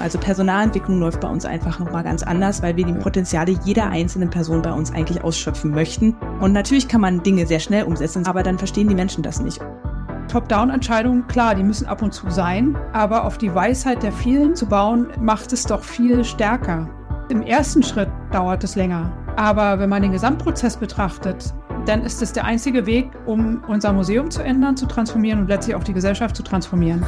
Also Personalentwicklung läuft bei uns einfach nochmal ganz anders, weil wir die Potenziale jeder einzelnen Person bei uns eigentlich ausschöpfen möchten. Und natürlich kann man Dinge sehr schnell umsetzen, aber dann verstehen die Menschen das nicht. Top-Down-Entscheidungen, klar, die müssen ab und zu sein, aber auf die Weisheit der vielen zu bauen, macht es doch viel stärker. Im ersten Schritt dauert es länger, aber wenn man den Gesamtprozess betrachtet, dann ist es der einzige Weg, um unser Museum zu ändern, zu transformieren und letztlich auch die Gesellschaft zu transformieren.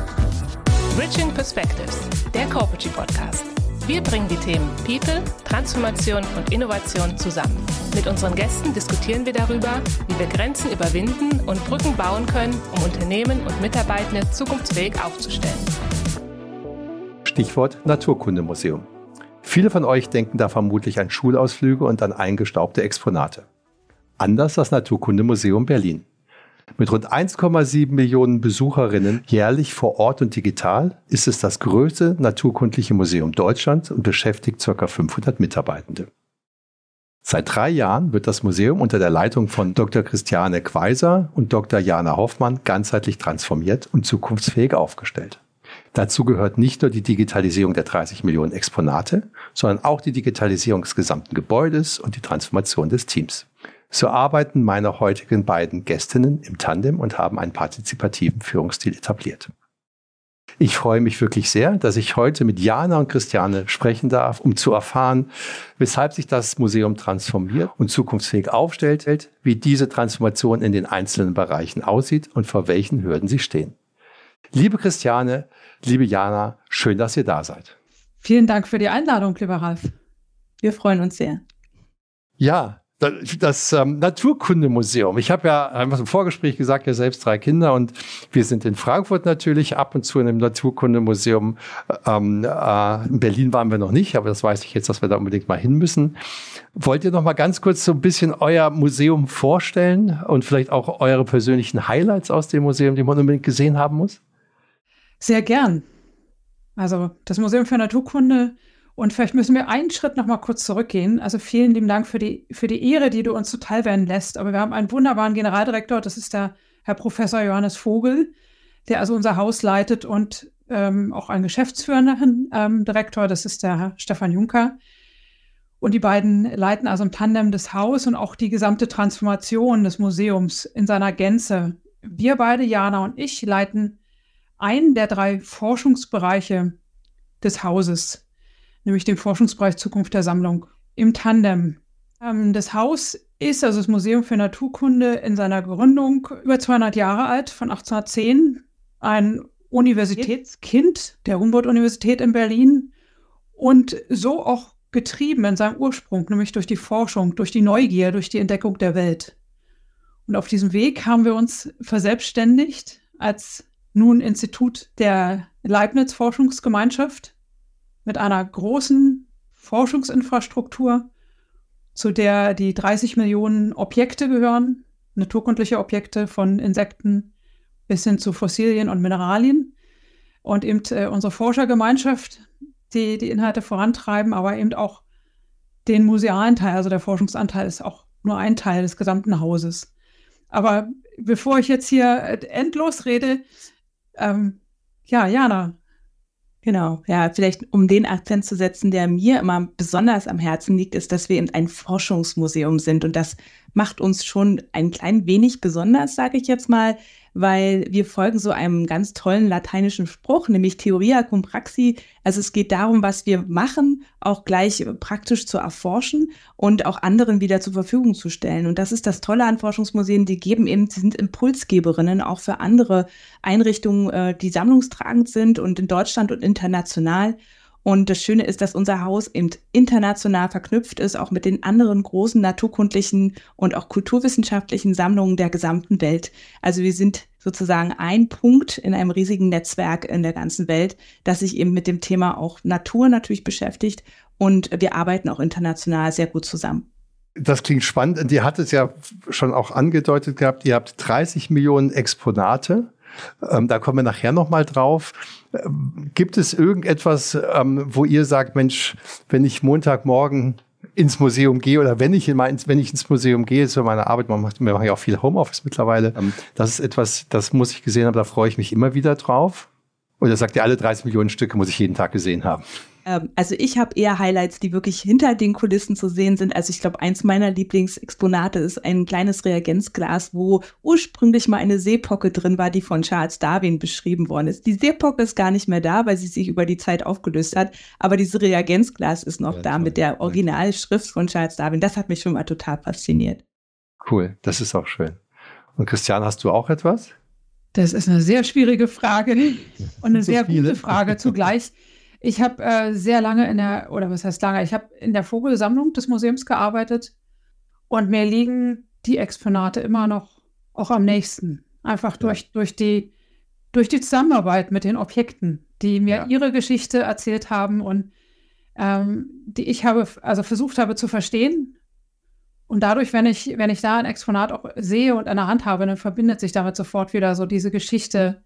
Bridging Perspectives, der Corporate Podcast. Wir bringen die Themen People, Transformation und Innovation zusammen. Mit unseren Gästen diskutieren wir darüber, wie wir Grenzen überwinden und Brücken bauen können, um Unternehmen und Mitarbeitende zukunftsfähig aufzustellen. Stichwort Naturkundemuseum. Viele von euch denken da vermutlich an Schulausflüge und an eingestaubte Exponate. Anders das Naturkundemuseum Berlin. Mit rund 1,7 Millionen Besucherinnen jährlich vor Ort und digital ist es das größte naturkundliche Museum Deutschlands und beschäftigt ca. 500 Mitarbeitende. Seit drei Jahren wird das Museum unter der Leitung von Dr. Christiane Quaiser und Dr. Jana Hoffmann ganzheitlich transformiert und zukunftsfähig aufgestellt. Dazu gehört nicht nur die Digitalisierung der 30 Millionen Exponate, sondern auch die Digitalisierung des gesamten Gebäudes und die Transformation des Teams. So arbeiten meine heutigen beiden Gästinnen im Tandem und haben einen partizipativen Führungsstil etabliert. Ich freue mich wirklich sehr, dass ich heute mit Jana und Christiane sprechen darf, um zu erfahren, weshalb sich das Museum transformiert und zukunftsfähig aufstellt, wie diese Transformation in den einzelnen Bereichen aussieht und vor welchen Hürden sie stehen. Liebe Christiane, liebe Jana, schön, dass ihr da seid. Vielen Dank für die Einladung, lieber Ralf. Wir freuen uns sehr. Ja, das ähm, Naturkundemuseum. Ich habe ja einfach im Vorgespräch gesagt, ja selbst drei Kinder und wir sind in Frankfurt natürlich ab und zu in einem Naturkundemuseum. Ähm, äh, in Berlin waren wir noch nicht, aber das weiß ich jetzt, dass wir da unbedingt mal hin müssen. Wollt ihr noch mal ganz kurz so ein bisschen euer Museum vorstellen und vielleicht auch eure persönlichen Highlights aus dem Museum, die man unbedingt gesehen haben muss? Sehr gern. Also das Museum für Naturkunde und vielleicht müssen wir einen Schritt noch mal kurz zurückgehen. Also vielen lieben Dank für die, für die Ehre, die du uns zuteilwerden lässt. Aber wir haben einen wunderbaren Generaldirektor, das ist der Herr Professor Johannes Vogel, der also unser Haus leitet und ähm, auch einen geschäftsführenden ähm, Direktor, das ist der Herr Stefan Juncker. Und die beiden leiten also im Tandem das Haus und auch die gesamte Transformation des Museums in seiner Gänze. Wir beide, Jana und ich, leiten einen der drei Forschungsbereiche des Hauses nämlich dem Forschungsbereich Zukunft der Sammlung im Tandem. Ähm, das Haus ist, also das Museum für Naturkunde, in seiner Gründung über 200 Jahre alt, von 1810, ein Universitätskind der Humboldt-Universität in Berlin und so auch getrieben in seinem Ursprung, nämlich durch die Forschung, durch die Neugier, durch die Entdeckung der Welt. Und auf diesem Weg haben wir uns verselbstständigt als nun Institut der Leibniz-Forschungsgemeinschaft mit einer großen Forschungsinfrastruktur, zu der die 30 Millionen Objekte gehören, naturkundliche Objekte von Insekten bis hin zu Fossilien und Mineralien. Und eben äh, unsere Forschergemeinschaft, die die Inhalte vorantreiben, aber eben auch den musealen Teil, also der Forschungsanteil ist auch nur ein Teil des gesamten Hauses. Aber bevor ich jetzt hier äh, endlos rede, ähm, ja, Jana, Genau, ja, vielleicht um den Akzent zu setzen, der mir immer besonders am Herzen liegt, ist, dass wir eben ein Forschungsmuseum sind und das macht uns schon ein klein wenig besonders, sage ich jetzt mal, weil wir folgen so einem ganz tollen lateinischen Spruch, nämlich Theoria cum praxi. Also es geht darum, was wir machen, auch gleich praktisch zu erforschen und auch anderen wieder zur Verfügung zu stellen. Und das ist das Tolle an Forschungsmuseen, die geben eben, sie sind Impulsgeberinnen auch für andere Einrichtungen, äh, die sammlungstragend sind und in Deutschland und international. Und das Schöne ist, dass unser Haus eben international verknüpft ist, auch mit den anderen großen naturkundlichen und auch kulturwissenschaftlichen Sammlungen der gesamten Welt. Also wir sind sozusagen ein Punkt in einem riesigen Netzwerk in der ganzen Welt, das sich eben mit dem Thema auch Natur natürlich beschäftigt. Und wir arbeiten auch international sehr gut zusammen. Das klingt spannend. Und ihr hattet es ja schon auch angedeutet gehabt, ihr habt 30 Millionen Exponate. Ähm, da kommen wir nachher nochmal drauf. Ähm, gibt es irgendetwas, ähm, wo ihr sagt, Mensch, wenn ich Montagmorgen ins Museum gehe oder wenn ich, in mein, wenn ich ins Museum gehe, ist für meine Arbeit, man macht, wir machen ja auch viel Homeoffice mittlerweile. Ähm, das ist etwas, das muss ich gesehen haben, da freue ich mich immer wieder drauf. Oder sagt ihr, alle 30 Millionen Stücke muss ich jeden Tag gesehen haben? Ähm, also ich habe eher Highlights, die wirklich hinter den Kulissen zu sehen sind. Also ich glaube, eins meiner Lieblingsexponate ist ein kleines Reagenzglas, wo ursprünglich mal eine Seepocke drin war, die von Charles Darwin beschrieben worden ist. Die Seepocke ist gar nicht mehr da, weil sie sich über die Zeit aufgelöst hat. Aber dieses Reagenzglas ist noch ja, da toll. mit der Originalschrift von Charles Darwin. Das hat mich schon mal total fasziniert. Cool, das ist auch schön. Und Christian, hast du auch etwas? Das ist eine sehr schwierige Frage und eine so sehr viele. gute Frage zugleich. Ich habe äh, sehr lange in der, oder was heißt lange, ich habe in der Vogelsammlung des Museums gearbeitet und mir liegen die Exponate immer noch auch am nächsten. Einfach ja. durch, durch, die, durch die Zusammenarbeit mit den Objekten, die mir ja. ihre Geschichte erzählt haben und ähm, die ich habe, also versucht habe zu verstehen. Und dadurch, wenn ich, wenn ich da ein Exponat auch sehe und an der Hand habe, dann verbindet sich damit sofort wieder so diese Geschichte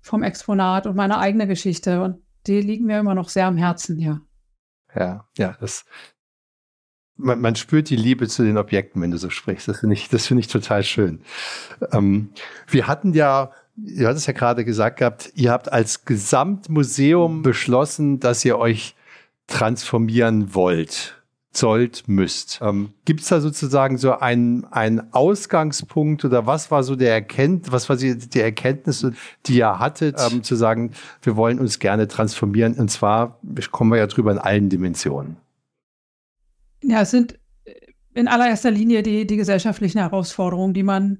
vom Exponat und meine eigene Geschichte. Und die liegen mir immer noch sehr am Herzen, ja. Ja, ja, das, man, man, spürt die Liebe zu den Objekten, wenn du so sprichst. Das finde ich, das finde ich total schön. Ähm, wir hatten ja, hattet es ja gerade gesagt gehabt, ihr habt als Gesamtmuseum beschlossen, dass ihr euch transformieren wollt sollt, müsst. Ähm, Gibt es da sozusagen so einen, einen Ausgangspunkt oder was war so der Erkenntnis, was war die, die Erkenntnis, die ihr hattet, ähm, zu sagen, wir wollen uns gerne transformieren und zwar kommen wir ja drüber in allen Dimensionen. Ja, es sind in allererster Linie die, die gesellschaftlichen Herausforderungen, die man,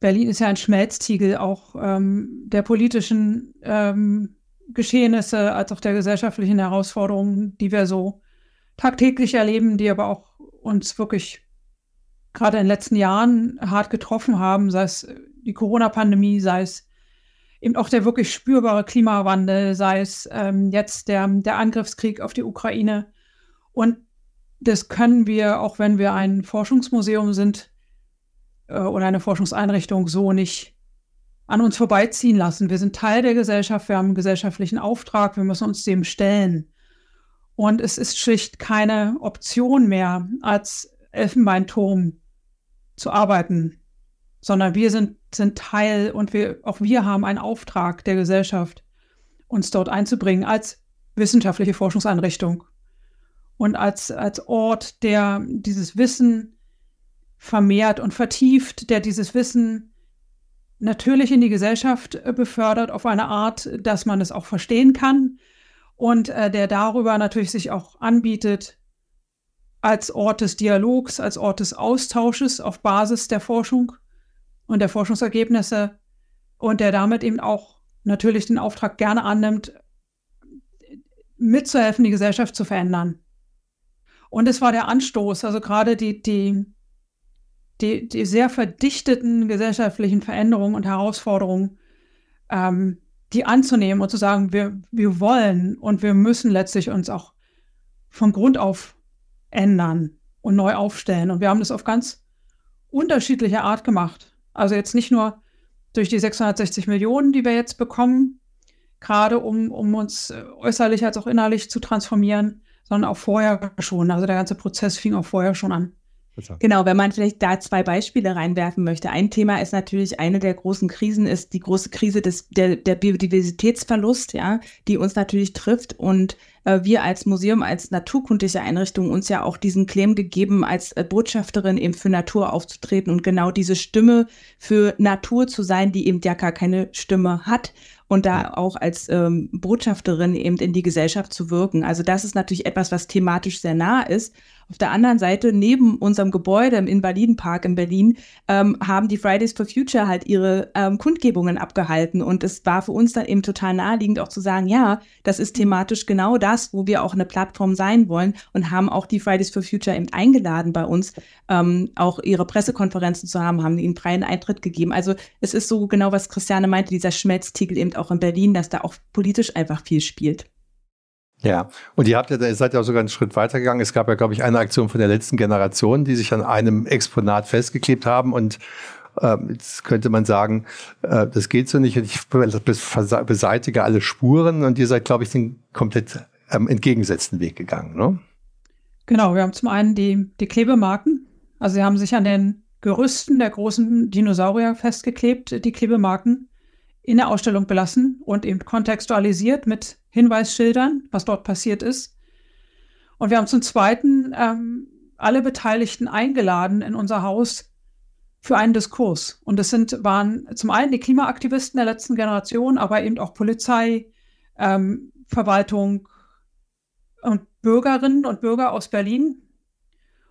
Berlin ist ja ein Schmelztiegel auch ähm, der politischen ähm, Geschehnisse als auch der gesellschaftlichen Herausforderungen, die wir so tagtäglich erleben, die aber auch uns wirklich gerade in den letzten Jahren hart getroffen haben, sei es die Corona-Pandemie, sei es eben auch der wirklich spürbare Klimawandel, sei es ähm, jetzt der, der Angriffskrieg auf die Ukraine. Und das können wir, auch wenn wir ein Forschungsmuseum sind äh, oder eine Forschungseinrichtung, so nicht an uns vorbeiziehen lassen. Wir sind Teil der Gesellschaft, wir haben einen gesellschaftlichen Auftrag, wir müssen uns dem stellen. Und es ist schlicht keine Option mehr, als Elfenbeinturm zu arbeiten, sondern wir sind, sind Teil und wir, auch wir haben einen Auftrag der Gesellschaft, uns dort einzubringen als wissenschaftliche Forschungseinrichtung und als, als Ort, der dieses Wissen vermehrt und vertieft, der dieses Wissen natürlich in die Gesellschaft befördert auf eine Art, dass man es auch verstehen kann, und äh, der darüber natürlich sich auch anbietet als Ort des Dialogs, als Ort des Austausches auf Basis der Forschung und der Forschungsergebnisse und der damit eben auch natürlich den Auftrag gerne annimmt, mitzuhelfen, die Gesellschaft zu verändern. Und es war der Anstoß, also gerade die, die, die, die sehr verdichteten gesellschaftlichen Veränderungen und Herausforderungen, ähm, die anzunehmen und zu sagen, wir, wir wollen und wir müssen letztlich uns auch von Grund auf ändern und neu aufstellen. Und wir haben das auf ganz unterschiedliche Art gemacht. Also jetzt nicht nur durch die 660 Millionen, die wir jetzt bekommen, gerade um, um uns äh, äußerlich als auch innerlich zu transformieren, sondern auch vorher schon. Also der ganze Prozess fing auch vorher schon an. Genau, wenn man vielleicht da zwei Beispiele reinwerfen möchte. Ein Thema ist natürlich, eine der großen Krisen ist die große Krise des, der, der Biodiversitätsverlust, ja, die uns natürlich trifft. Und äh, wir als Museum, als naturkundliche Einrichtung uns ja auch diesen Claim gegeben, als äh, Botschafterin eben für Natur aufzutreten und genau diese Stimme für Natur zu sein, die eben ja gar keine Stimme hat und da auch als ähm, Botschafterin eben in die Gesellschaft zu wirken. Also das ist natürlich etwas, was thematisch sehr nah ist. Auf der anderen Seite, neben unserem Gebäude im Invalidenpark in Berlin, ähm, haben die Fridays for Future halt ihre ähm, Kundgebungen abgehalten. Und es war für uns dann eben total naheliegend auch zu sagen, ja, das ist thematisch genau das, wo wir auch eine Plattform sein wollen und haben auch die Fridays for Future eben eingeladen bei uns, ähm, auch ihre Pressekonferenzen zu haben, haben ihnen freien Eintritt gegeben. Also es ist so genau, was Christiane meinte, dieser Schmelztiegel eben auch in Berlin, dass da auch politisch einfach viel spielt. Ja, und ihr habt ja, ihr seid ja auch sogar einen Schritt weitergegangen. Es gab ja, glaube ich, eine Aktion von der letzten Generation, die sich an einem Exponat festgeklebt haben und äh, jetzt könnte man sagen, äh, das geht so nicht. Ich beseitige alle Spuren und ihr seid, glaube ich, den komplett ähm, entgegengesetzten Weg gegangen, ne? Genau, wir haben zum einen die, die Klebemarken. Also sie haben sich an den Gerüsten der großen Dinosaurier festgeklebt, die Klebemarken in der Ausstellung belassen und eben kontextualisiert mit Hinweisschildern, was dort passiert ist. Und wir haben zum Zweiten ähm, alle Beteiligten eingeladen in unser Haus für einen Diskurs. Und das sind, waren zum einen die Klimaaktivisten der letzten Generation, aber eben auch Polizei, ähm, Verwaltung und Bürgerinnen und Bürger aus Berlin.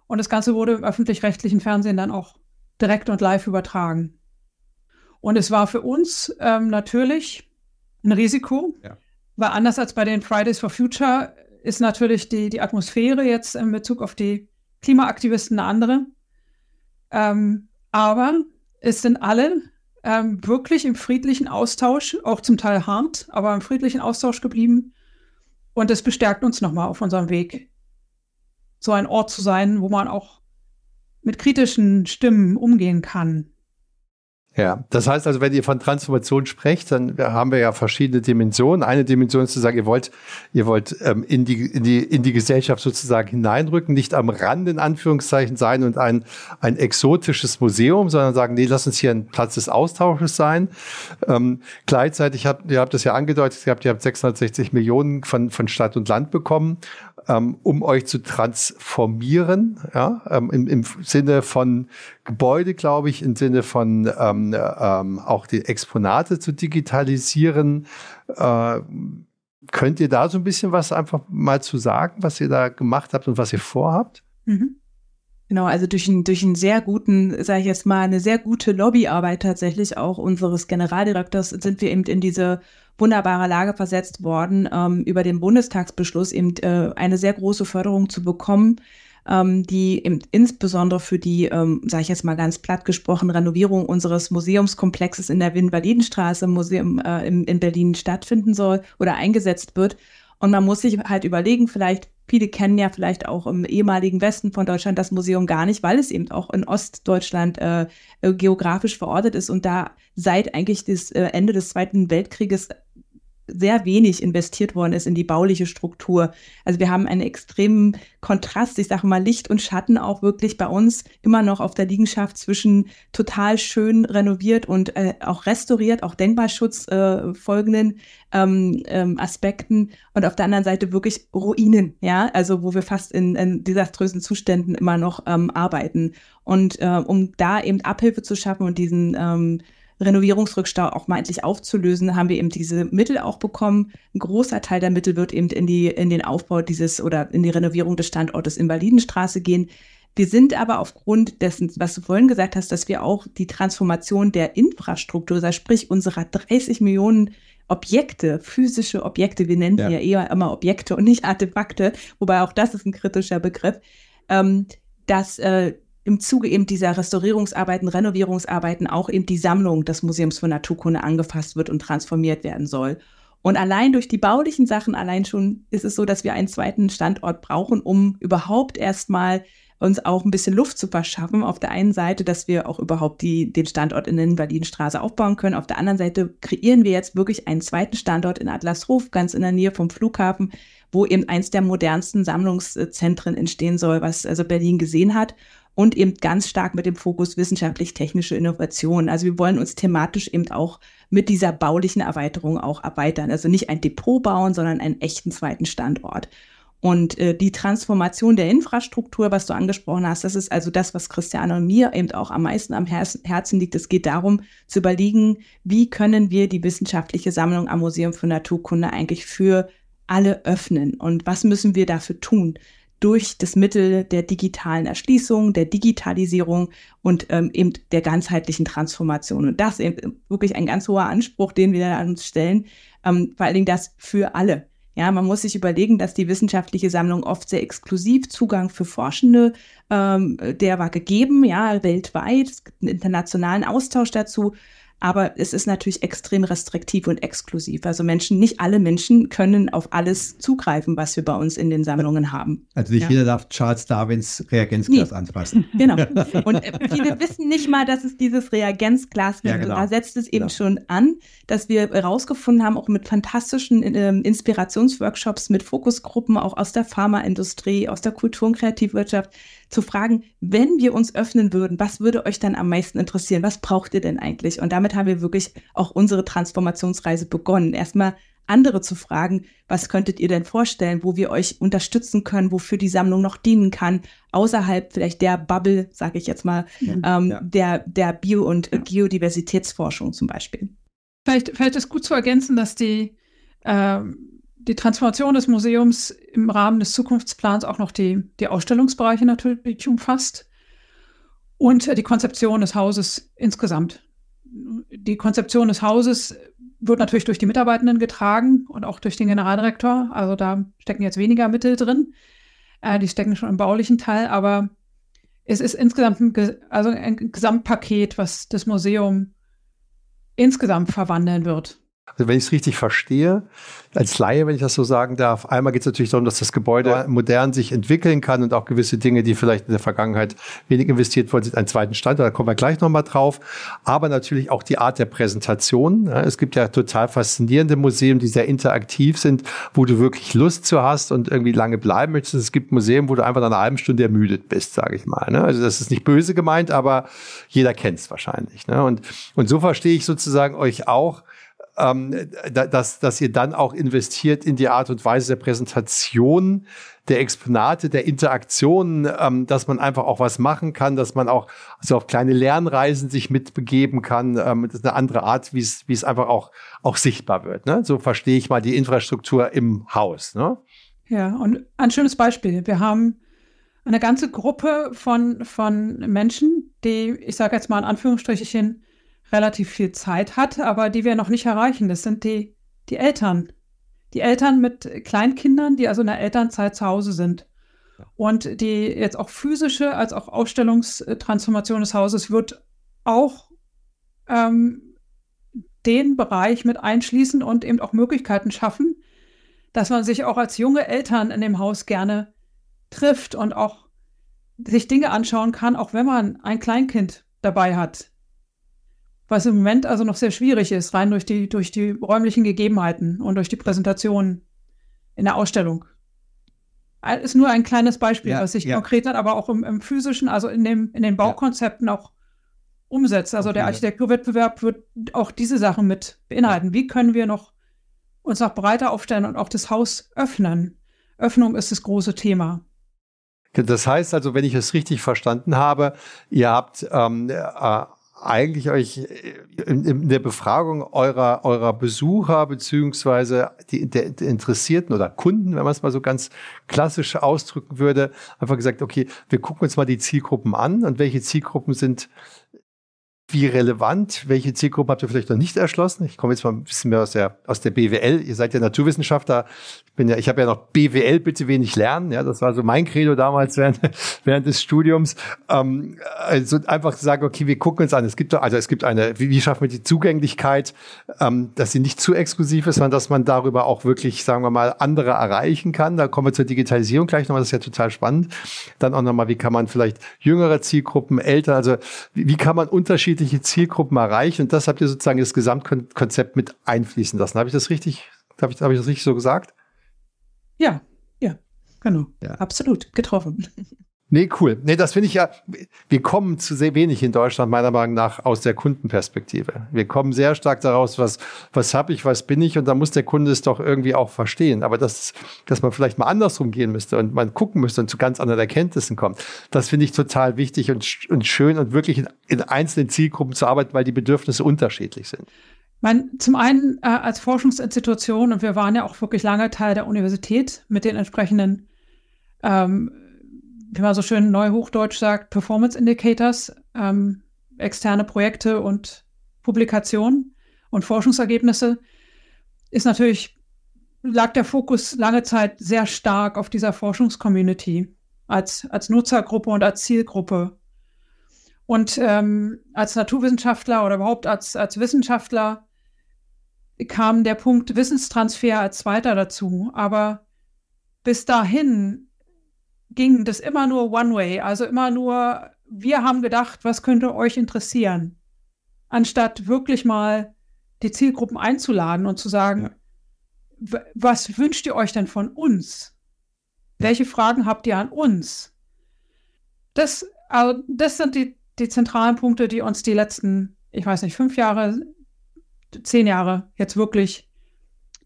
Und das Ganze wurde im öffentlich-rechtlichen Fernsehen dann auch direkt und live übertragen. Und es war für uns ähm, natürlich ein Risiko, ja. weil anders als bei den Fridays for Future ist natürlich die, die Atmosphäre jetzt in Bezug auf die Klimaaktivisten eine andere. Ähm, aber es sind alle ähm, wirklich im friedlichen Austausch, auch zum Teil hart, aber im friedlichen Austausch geblieben. Und es bestärkt uns nochmal auf unserem Weg, so ein Ort zu sein, wo man auch mit kritischen Stimmen umgehen kann. Ja, das heißt also, wenn ihr von Transformation sprecht, dann haben wir ja verschiedene Dimensionen. Eine Dimension ist zu sagen, ihr wollt, ihr wollt ähm, in, die, in, die, in die Gesellschaft sozusagen hineinrücken, nicht am Rand in Anführungszeichen sein und ein, ein exotisches Museum, sondern sagen, nee, lass uns hier ein Platz des Austausches sein. Ähm, gleichzeitig habt ihr habt das ja angedeutet, ihr habt, ihr habt 660 Millionen von, von Stadt und Land bekommen ähm, um euch zu transformieren, ja, ähm, im, im Sinne von Gebäude, glaube ich, im Sinne von ähm, ähm, auch die Exponate zu digitalisieren. Äh, könnt ihr da so ein bisschen was einfach mal zu sagen, was ihr da gemacht habt und was ihr vorhabt? Mhm. Genau, also durch einen, durch einen sehr guten, sage ich jetzt mal, eine sehr gute Lobbyarbeit tatsächlich auch unseres Generaldirektors sind wir eben in diese wunderbare Lage versetzt worden, ähm, über den Bundestagsbeschluss eben äh, eine sehr große Förderung zu bekommen, ähm, die eben insbesondere für die, ähm, sage ich jetzt mal ganz platt gesprochen, Renovierung unseres Museumskomplexes in der Wien-Validenstraße Museum äh, in, in Berlin stattfinden soll oder eingesetzt wird. Und man muss sich halt überlegen, vielleicht Viele kennen ja vielleicht auch im ehemaligen Westen von Deutschland das Museum gar nicht, weil es eben auch in Ostdeutschland äh, äh geografisch verortet ist und da seit eigentlich das äh, Ende des Zweiten Weltkrieges sehr wenig investiert worden ist in die bauliche Struktur. Also wir haben einen extremen Kontrast, ich sage mal Licht und Schatten auch wirklich bei uns immer noch auf der Liegenschaft zwischen total schön renoviert und äh, auch restauriert, auch Denkmalschutz äh, folgenden ähm, ähm, Aspekten und auf der anderen Seite wirklich Ruinen, ja, also wo wir fast in, in desaströsen Zuständen immer noch ähm, arbeiten. Und äh, um da eben Abhilfe zu schaffen und diesen ähm, Renovierungsrückstau auch mal endlich aufzulösen, haben wir eben diese Mittel auch bekommen. Ein großer Teil der Mittel wird eben in, die, in den Aufbau dieses oder in die Renovierung des Standortes Invalidenstraße gehen. Wir sind aber aufgrund dessen, was du vorhin gesagt hast, dass wir auch die Transformation der Infrastruktur, also sprich unserer 30 Millionen Objekte, physische Objekte, wir nennen ja. ja eher immer Objekte und nicht Artefakte, wobei auch das ist ein kritischer Begriff, ähm, dass äh, im Zuge eben dieser Restaurierungsarbeiten, Renovierungsarbeiten auch eben die Sammlung des Museums für Naturkunde angefasst wird und transformiert werden soll. Und allein durch die baulichen Sachen, allein schon ist es so, dass wir einen zweiten Standort brauchen, um überhaupt erstmal uns auch ein bisschen Luft zu verschaffen. Auf der einen Seite, dass wir auch überhaupt die, den Standort in der Berlinstraße aufbauen können. Auf der anderen Seite kreieren wir jetzt wirklich einen zweiten Standort in Adlershof, ganz in der Nähe vom Flughafen, wo eben eins der modernsten Sammlungszentren entstehen soll, was also Berlin gesehen hat und eben ganz stark mit dem Fokus wissenschaftlich-technische Innovation. Also wir wollen uns thematisch eben auch mit dieser baulichen Erweiterung auch erweitern. Also nicht ein Depot bauen, sondern einen echten zweiten Standort. Und äh, die Transformation der Infrastruktur, was du angesprochen hast, das ist also das, was Christiane und mir eben auch am meisten am Herzen liegt. Es geht darum zu überlegen, wie können wir die wissenschaftliche Sammlung am Museum für Naturkunde eigentlich für alle öffnen und was müssen wir dafür tun? Durch das Mittel der digitalen Erschließung, der Digitalisierung und ähm, eben der ganzheitlichen Transformation. Und das ist wirklich ein ganz hoher Anspruch, den wir an uns stellen, ähm, vor allen Dingen das für alle. Ja, man muss sich überlegen, dass die wissenschaftliche Sammlung oft sehr exklusiv Zugang für Forschende, ähm, der war gegeben, ja, weltweit, es gibt einen internationalen Austausch dazu. Aber es ist natürlich extrem restriktiv und exklusiv. Also Menschen, nicht alle Menschen können auf alles zugreifen, was wir bei uns in den Sammlungen haben. Also nicht ja. jeder darf Charles Darwins Reagenzglas nee. anfassen. Genau. Und äh, viele wissen nicht mal, dass es dieses Reagenzglas gibt. Ja, genau. Da setzt es eben genau. schon an, dass wir herausgefunden haben, auch mit fantastischen äh, Inspirationsworkshops, mit Fokusgruppen, auch aus der Pharmaindustrie, aus der Kultur- und Kreativwirtschaft, zu fragen, wenn wir uns öffnen würden, was würde euch dann am meisten interessieren? Was braucht ihr denn eigentlich? Und damit haben wir wirklich auch unsere Transformationsreise begonnen. Erstmal andere zu fragen, was könntet ihr denn vorstellen, wo wir euch unterstützen können, wofür die Sammlung noch dienen kann, außerhalb vielleicht der Bubble, sage ich jetzt mal, ja, ähm, ja. der, der Bio- und ja. Geodiversitätsforschung zum Beispiel. Vielleicht, vielleicht ist gut zu ergänzen, dass die, äh, die Transformation des Museums im Rahmen des Zukunftsplans auch noch die, die Ausstellungsbereiche natürlich umfasst und die Konzeption des Hauses insgesamt. Die Konzeption des Hauses wird natürlich durch die Mitarbeitenden getragen und auch durch den Generaldirektor. Also da stecken jetzt weniger Mittel drin. Äh, die stecken schon im baulichen Teil, aber es ist insgesamt ein, also ein Gesamtpaket, was das Museum insgesamt verwandeln wird. Also wenn ich es richtig verstehe, als Laie, wenn ich das so sagen darf, einmal geht es natürlich darum, dass das Gebäude modern sich entwickeln kann und auch gewisse Dinge, die vielleicht in der Vergangenheit wenig investiert worden sind, einen zweiten Standort, da kommen wir gleich nochmal drauf. Aber natürlich auch die Art der Präsentation. Es gibt ja total faszinierende Museen, die sehr interaktiv sind, wo du wirklich Lust zu hast und irgendwie lange bleiben möchtest. Es gibt Museen, wo du einfach nach einer halben Stunde ermüdet bist, sage ich mal. Ne? Also das ist nicht böse gemeint, aber jeder kennt es wahrscheinlich. Ne? Und, und so verstehe ich sozusagen euch auch, ähm, dass, dass ihr dann auch investiert in die Art und Weise der Präsentation der Exponate, der Interaktion, ähm, dass man einfach auch was machen kann, dass man auch so auf kleine Lernreisen sich mitbegeben kann. Ähm, das ist eine andere Art, wie es, wie es einfach auch, auch sichtbar wird. Ne? So verstehe ich mal die Infrastruktur im Haus. Ne? Ja, und ein schönes Beispiel. Wir haben eine ganze Gruppe von, von Menschen, die, ich sage jetzt mal in Anführungsstrichen, relativ viel Zeit hat, aber die wir noch nicht erreichen. Das sind die, die Eltern. Die Eltern mit Kleinkindern, die also in der Elternzeit zu Hause sind. Und die jetzt auch physische als auch Ausstellungstransformation des Hauses wird auch ähm, den Bereich mit einschließen und eben auch Möglichkeiten schaffen, dass man sich auch als junge Eltern in dem Haus gerne trifft und auch sich Dinge anschauen kann, auch wenn man ein Kleinkind dabei hat was im Moment also noch sehr schwierig ist, rein durch die, durch die räumlichen Gegebenheiten und durch die Präsentation in der Ausstellung. Ist nur ein kleines Beispiel, ja, was sich ja. konkret dann aber auch im, im, physischen, also in, dem, in den Baukonzepten ja. auch umsetzt. Also okay. der Architekturwettbewerb wird auch diese Sachen mit beinhalten. Wie können wir noch uns noch breiter aufstellen und auch das Haus öffnen? Öffnung ist das große Thema. Das heißt also, wenn ich es richtig verstanden habe, ihr habt ähm, äh, eigentlich euch äh, in, in, der Befragung eurer, eurer Besucher beziehungsweise die, der, der Interessierten oder Kunden, wenn man es mal so ganz klassisch ausdrücken würde, einfach gesagt, okay, wir gucken uns mal die Zielgruppen an und welche Zielgruppen sind wie relevant, welche Zielgruppen habt ihr vielleicht noch nicht erschlossen? Ich komme jetzt mal ein bisschen mehr aus der, aus der BWL. Ihr seid ja Naturwissenschaftler. Ich bin ja, ich habe ja noch BWL, bitte wenig lernen. Ja, das war so mein Credo damals während, während des Studiums. Ähm, also einfach sagen, okay, wir gucken uns an. Es gibt, also es gibt eine, wie, wie schaffen wir die Zugänglichkeit, ähm, dass sie nicht zu exklusiv ist, sondern dass man darüber auch wirklich, sagen wir mal, andere erreichen kann. Da kommen wir zur Digitalisierung gleich nochmal. Das ist ja total spannend. Dann auch nochmal, wie kann man vielleicht jüngere Zielgruppen, älter, also wie, wie kann man Unterschiede unterschiedliche Zielgruppen erreichen und das habt ihr sozusagen das Gesamtkonzept mit einfließen lassen. Habe ich das richtig, habe ich, hab ich das richtig so gesagt? Ja, ja, genau. Ja. Absolut getroffen. Nee, cool. Nee, das finde ich ja, wir kommen zu sehr wenig in Deutschland, meiner Meinung nach, aus der Kundenperspektive. Wir kommen sehr stark daraus, was, was habe ich, was bin ich, und da muss der Kunde es doch irgendwie auch verstehen. Aber das, dass man vielleicht mal andersrum gehen müsste und man gucken müsste und zu ganz anderen Erkenntnissen kommt, das finde ich total wichtig und, und schön und wirklich in, in einzelnen Zielgruppen zu arbeiten, weil die Bedürfnisse unterschiedlich sind. Man, zum einen äh, als Forschungsinstitution, und wir waren ja auch wirklich lange Teil der Universität mit den entsprechenden ähm, wie man so schön neu Hochdeutsch sagt, Performance Indicators, ähm, externe Projekte und Publikationen und Forschungsergebnisse, ist natürlich, lag der Fokus lange Zeit sehr stark auf dieser Forschungscommunity als, als Nutzergruppe und als Zielgruppe. Und ähm, als Naturwissenschaftler oder überhaupt als, als Wissenschaftler kam der Punkt Wissenstransfer als zweiter dazu. Aber bis dahin ging das immer nur One-Way, also immer nur, wir haben gedacht, was könnte euch interessieren, anstatt wirklich mal die Zielgruppen einzuladen und zu sagen, ja. was wünscht ihr euch denn von uns? Welche Fragen habt ihr an uns? das, also das sind die, die zentralen Punkte, die uns die letzten, ich weiß nicht, fünf Jahre, zehn Jahre jetzt wirklich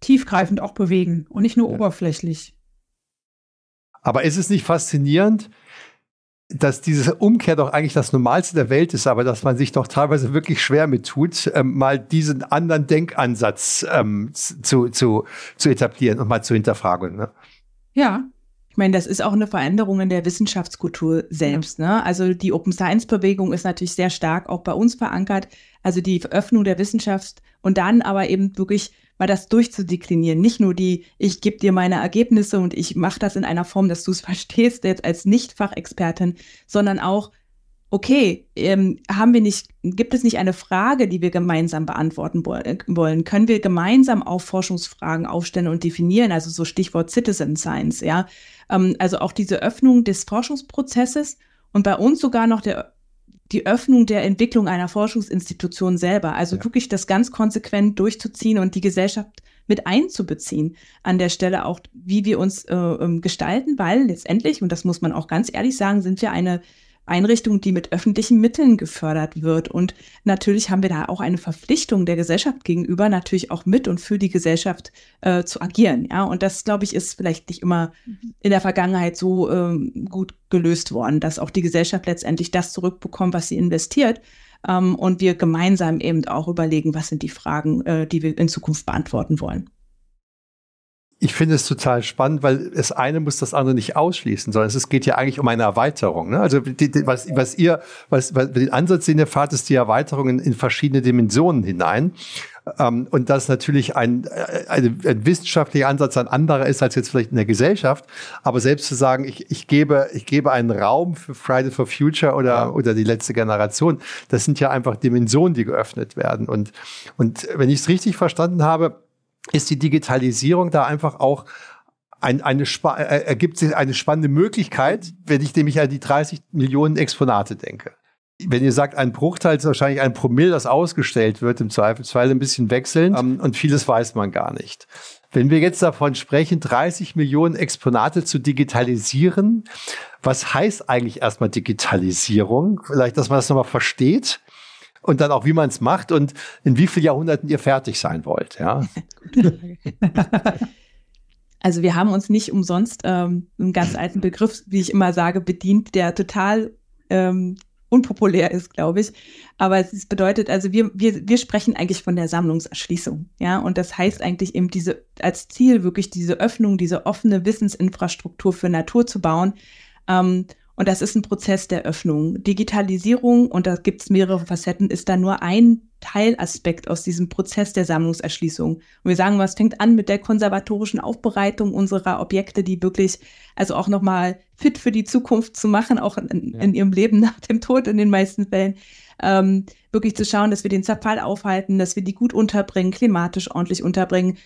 tiefgreifend auch bewegen und nicht nur ja. oberflächlich. Aber ist es nicht faszinierend, dass diese Umkehr doch eigentlich das Normalste der Welt ist, aber dass man sich doch teilweise wirklich schwer mit tut, ähm, mal diesen anderen Denkansatz ähm, zu, zu, zu etablieren und mal zu hinterfragen. Ne? Ja, ich meine, das ist auch eine Veränderung in der Wissenschaftskultur selbst. Ne? Also die Open Science Bewegung ist natürlich sehr stark auch bei uns verankert. Also die Öffnung der Wissenschaft und dann aber eben wirklich mal das durchzudeklinieren. Nicht nur die, ich gebe dir meine Ergebnisse und ich mache das in einer Form, dass du es verstehst jetzt als Nicht-Fachexpertin, sondern auch okay, ähm, haben wir nicht, gibt es nicht eine Frage, die wir gemeinsam beantworten wollen? Können wir gemeinsam auch Forschungsfragen aufstellen und definieren? Also so Stichwort Citizen Science, ja. Ähm, also auch diese Öffnung des Forschungsprozesses und bei uns sogar noch der, die Öffnung der Entwicklung einer Forschungsinstitution selber. Also ja. wirklich das ganz konsequent durchzuziehen und die Gesellschaft mit einzubeziehen an der Stelle auch, wie wir uns äh, ähm, gestalten, weil letztendlich, und das muss man auch ganz ehrlich sagen, sind wir eine Einrichtung, die mit öffentlichen Mitteln gefördert wird. Und natürlich haben wir da auch eine Verpflichtung der Gesellschaft gegenüber, natürlich auch mit und für die Gesellschaft äh, zu agieren. Ja, und das, glaube ich, ist vielleicht nicht immer in der Vergangenheit so ähm, gut gelöst worden, dass auch die Gesellschaft letztendlich das zurückbekommt, was sie investiert. Ähm, und wir gemeinsam eben auch überlegen, was sind die Fragen, äh, die wir in Zukunft beantworten wollen ich finde es total spannend, weil das eine muss das andere nicht ausschließen, sondern es geht ja eigentlich um eine Erweiterung. Ne? Also die, die, was, was ihr, was, was den Ansatz, den ihr fahrt, ist die Erweiterung in, in verschiedene Dimensionen hinein. Ähm, und das natürlich ein, äh, ein, ein wissenschaftlicher Ansatz ein anderer ist als jetzt vielleicht in der Gesellschaft. Aber selbst zu sagen, ich, ich, gebe, ich gebe einen Raum für Friday for Future oder, ja. oder die letzte Generation, das sind ja einfach Dimensionen, die geöffnet werden. Und, und wenn ich es richtig verstanden habe, ist die Digitalisierung da einfach auch ein, eine, äh, ergibt sich eine spannende Möglichkeit, wenn ich nämlich an die 30 Millionen Exponate denke. Wenn ihr sagt, ein Bruchteil ist wahrscheinlich ein Promille, das ausgestellt wird, im Zweifelsfall ein bisschen wechselnd ähm, und vieles weiß man gar nicht. Wenn wir jetzt davon sprechen, 30 Millionen Exponate zu digitalisieren, was heißt eigentlich erstmal Digitalisierung? Vielleicht, dass man das nochmal versteht und dann auch, wie man es macht und in wie vielen Jahrhunderten ihr fertig sein wollt. Ja. Also wir haben uns nicht umsonst ähm, einen ganz alten Begriff, wie ich immer sage, bedient, der total ähm, unpopulär ist, glaube ich. Aber es bedeutet, also wir, wir, wir sprechen eigentlich von der Sammlungserschließung. Ja, und das heißt eigentlich eben diese, als Ziel wirklich diese Öffnung, diese offene Wissensinfrastruktur für Natur zu bauen. Ähm, und das ist ein Prozess der Öffnung. Digitalisierung, und da gibt es mehrere Facetten, ist da nur ein Teilaspekt aus diesem Prozess der Sammlungserschließung. Und wir sagen, was fängt an mit der konservatorischen Aufbereitung unserer Objekte, die wirklich, also auch nochmal fit für die Zukunft zu machen, auch in, ja. in, ihrem Leben nach dem Tod in den meisten Fällen. Ähm, wirklich zu schauen, dass wir den Zerfall aufhalten, dass wir die gut unterbringen, klimatisch ordentlich unterbringen,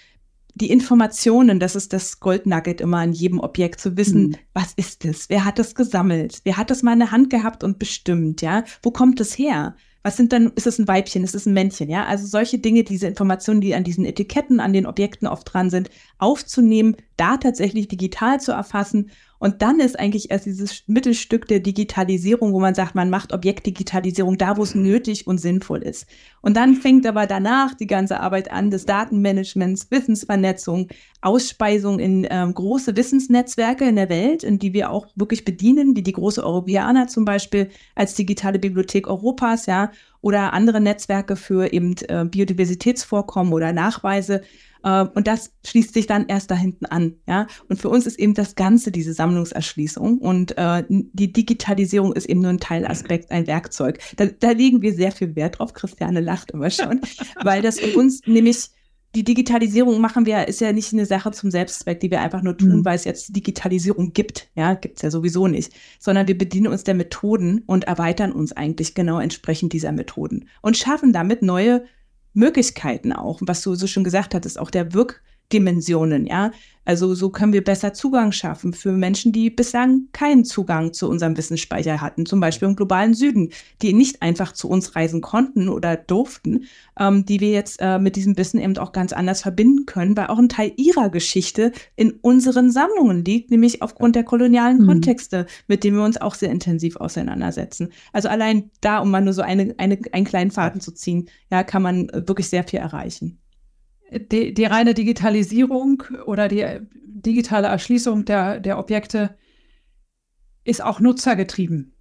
die Informationen, das ist das Goldnugget immer an jedem Objekt, zu wissen, mhm. was ist es? Wer hat das gesammelt? Wer hat das mal in der Hand gehabt und bestimmt? Ja, wo kommt es her? Was sind dann, ist es ein Weibchen, ist es ein Männchen? Ja, also solche Dinge, diese Informationen, die an diesen Etiketten, an den Objekten oft dran sind, aufzunehmen, da tatsächlich digital zu erfassen und dann ist eigentlich erst dieses Mittelstück der Digitalisierung, wo man sagt, man macht Objektdigitalisierung da, wo es nötig und sinnvoll ist. Und dann fängt aber danach die ganze Arbeit an des Datenmanagements, Wissensvernetzung, Ausspeisung in ähm, große Wissensnetzwerke in der Welt, in die wir auch wirklich bedienen, wie die große Europäer zum Beispiel als digitale Bibliothek Europas, ja, oder andere Netzwerke für eben äh, Biodiversitätsvorkommen oder Nachweise. Äh, und das schließt sich dann erst da hinten an. Ja? Und für uns ist eben das Ganze diese Sammlungserschließung. Und äh, die Digitalisierung ist eben nur ein Teilaspekt, ein Werkzeug. Da, da legen wir sehr viel Wert drauf. Christiane lacht immer schon, weil das für uns nämlich die Digitalisierung machen wir, ist ja nicht eine Sache zum Selbstzweck, die wir einfach nur tun, mhm. weil es jetzt Digitalisierung gibt. Ja, gibt es ja sowieso nicht. Sondern wir bedienen uns der Methoden und erweitern uns eigentlich genau entsprechend dieser Methoden und schaffen damit neue Möglichkeiten auch, was du so schon gesagt hattest, auch der Wirk, Dimensionen, ja. Also so können wir besser Zugang schaffen für Menschen, die bislang keinen Zugang zu unserem Wissensspeicher hatten, zum Beispiel im globalen Süden, die nicht einfach zu uns reisen konnten oder durften, ähm, die wir jetzt äh, mit diesem Wissen eben auch ganz anders verbinden können, weil auch ein Teil ihrer Geschichte in unseren Sammlungen liegt, nämlich aufgrund der kolonialen mhm. Kontexte, mit denen wir uns auch sehr intensiv auseinandersetzen. Also allein da, um mal nur so eine, eine, einen kleinen Faden zu ziehen, ja, kann man wirklich sehr viel erreichen die, die reine Digitalisierung oder die digitale Erschließung der, der Objekte ist auch nutzergetrieben.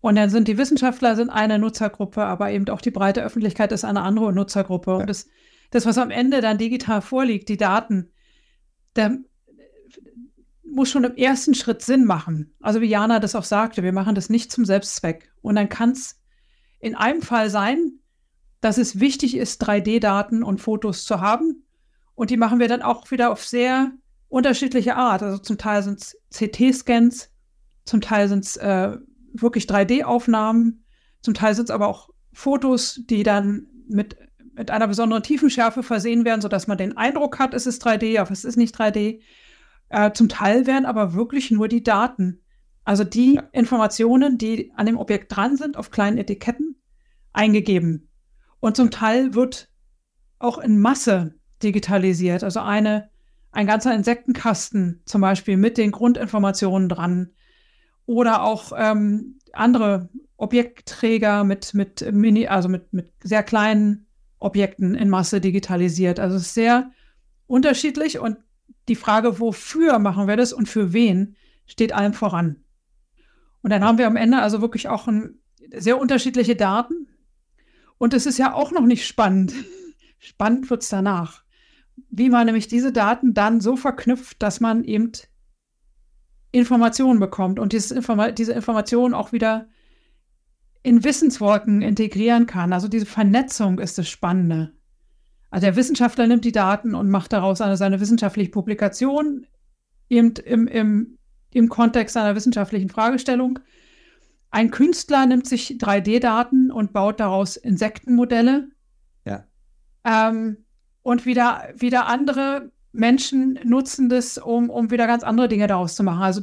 Und dann sind die Wissenschaftler sind eine Nutzergruppe, aber eben auch die breite Öffentlichkeit ist eine andere Nutzergruppe. Ja. Und das, das, was am Ende dann digital vorliegt, die Daten, der muss schon im ersten Schritt Sinn machen. Also wie Jana das auch sagte, wir machen das nicht zum Selbstzweck. Und dann kann es in einem Fall sein, dass es wichtig ist, 3D-Daten und Fotos zu haben. Und die machen wir dann auch wieder auf sehr unterschiedliche Art. Also zum Teil sind es CT-Scans, zum Teil sind es äh, wirklich 3D-Aufnahmen, zum Teil sind es aber auch Fotos, die dann mit, mit einer besonderen Tiefenschärfe versehen werden, sodass man den Eindruck hat, es ist 3D, aber es ist nicht 3D. Äh, zum Teil werden aber wirklich nur die Daten, also die ja. Informationen, die an dem Objekt dran sind, auf kleinen Etiketten eingegeben. Und zum Teil wird auch in Masse digitalisiert. Also eine, ein ganzer Insektenkasten zum Beispiel mit den Grundinformationen dran. Oder auch ähm, andere Objektträger mit, mit Mini, also mit, mit sehr kleinen Objekten in Masse digitalisiert. Also es ist sehr unterschiedlich und die Frage, wofür machen wir das und für wen, steht allem voran. Und dann haben wir am Ende also wirklich auch ein, sehr unterschiedliche Daten, und es ist ja auch noch nicht spannend. Spannend wird es danach. Wie man nämlich diese Daten dann so verknüpft, dass man eben Informationen bekommt und Informa diese Informationen auch wieder in Wissenswolken integrieren kann. Also diese Vernetzung ist das Spannende. Also der Wissenschaftler nimmt die Daten und macht daraus eine, seine wissenschaftliche Publikation eben im, im, im Kontext einer wissenschaftlichen Fragestellung. Ein Künstler nimmt sich 3D-Daten und baut daraus Insektenmodelle. Ja. Ähm, und wieder, wieder andere Menschen nutzen das, um, um wieder ganz andere Dinge daraus zu machen. Also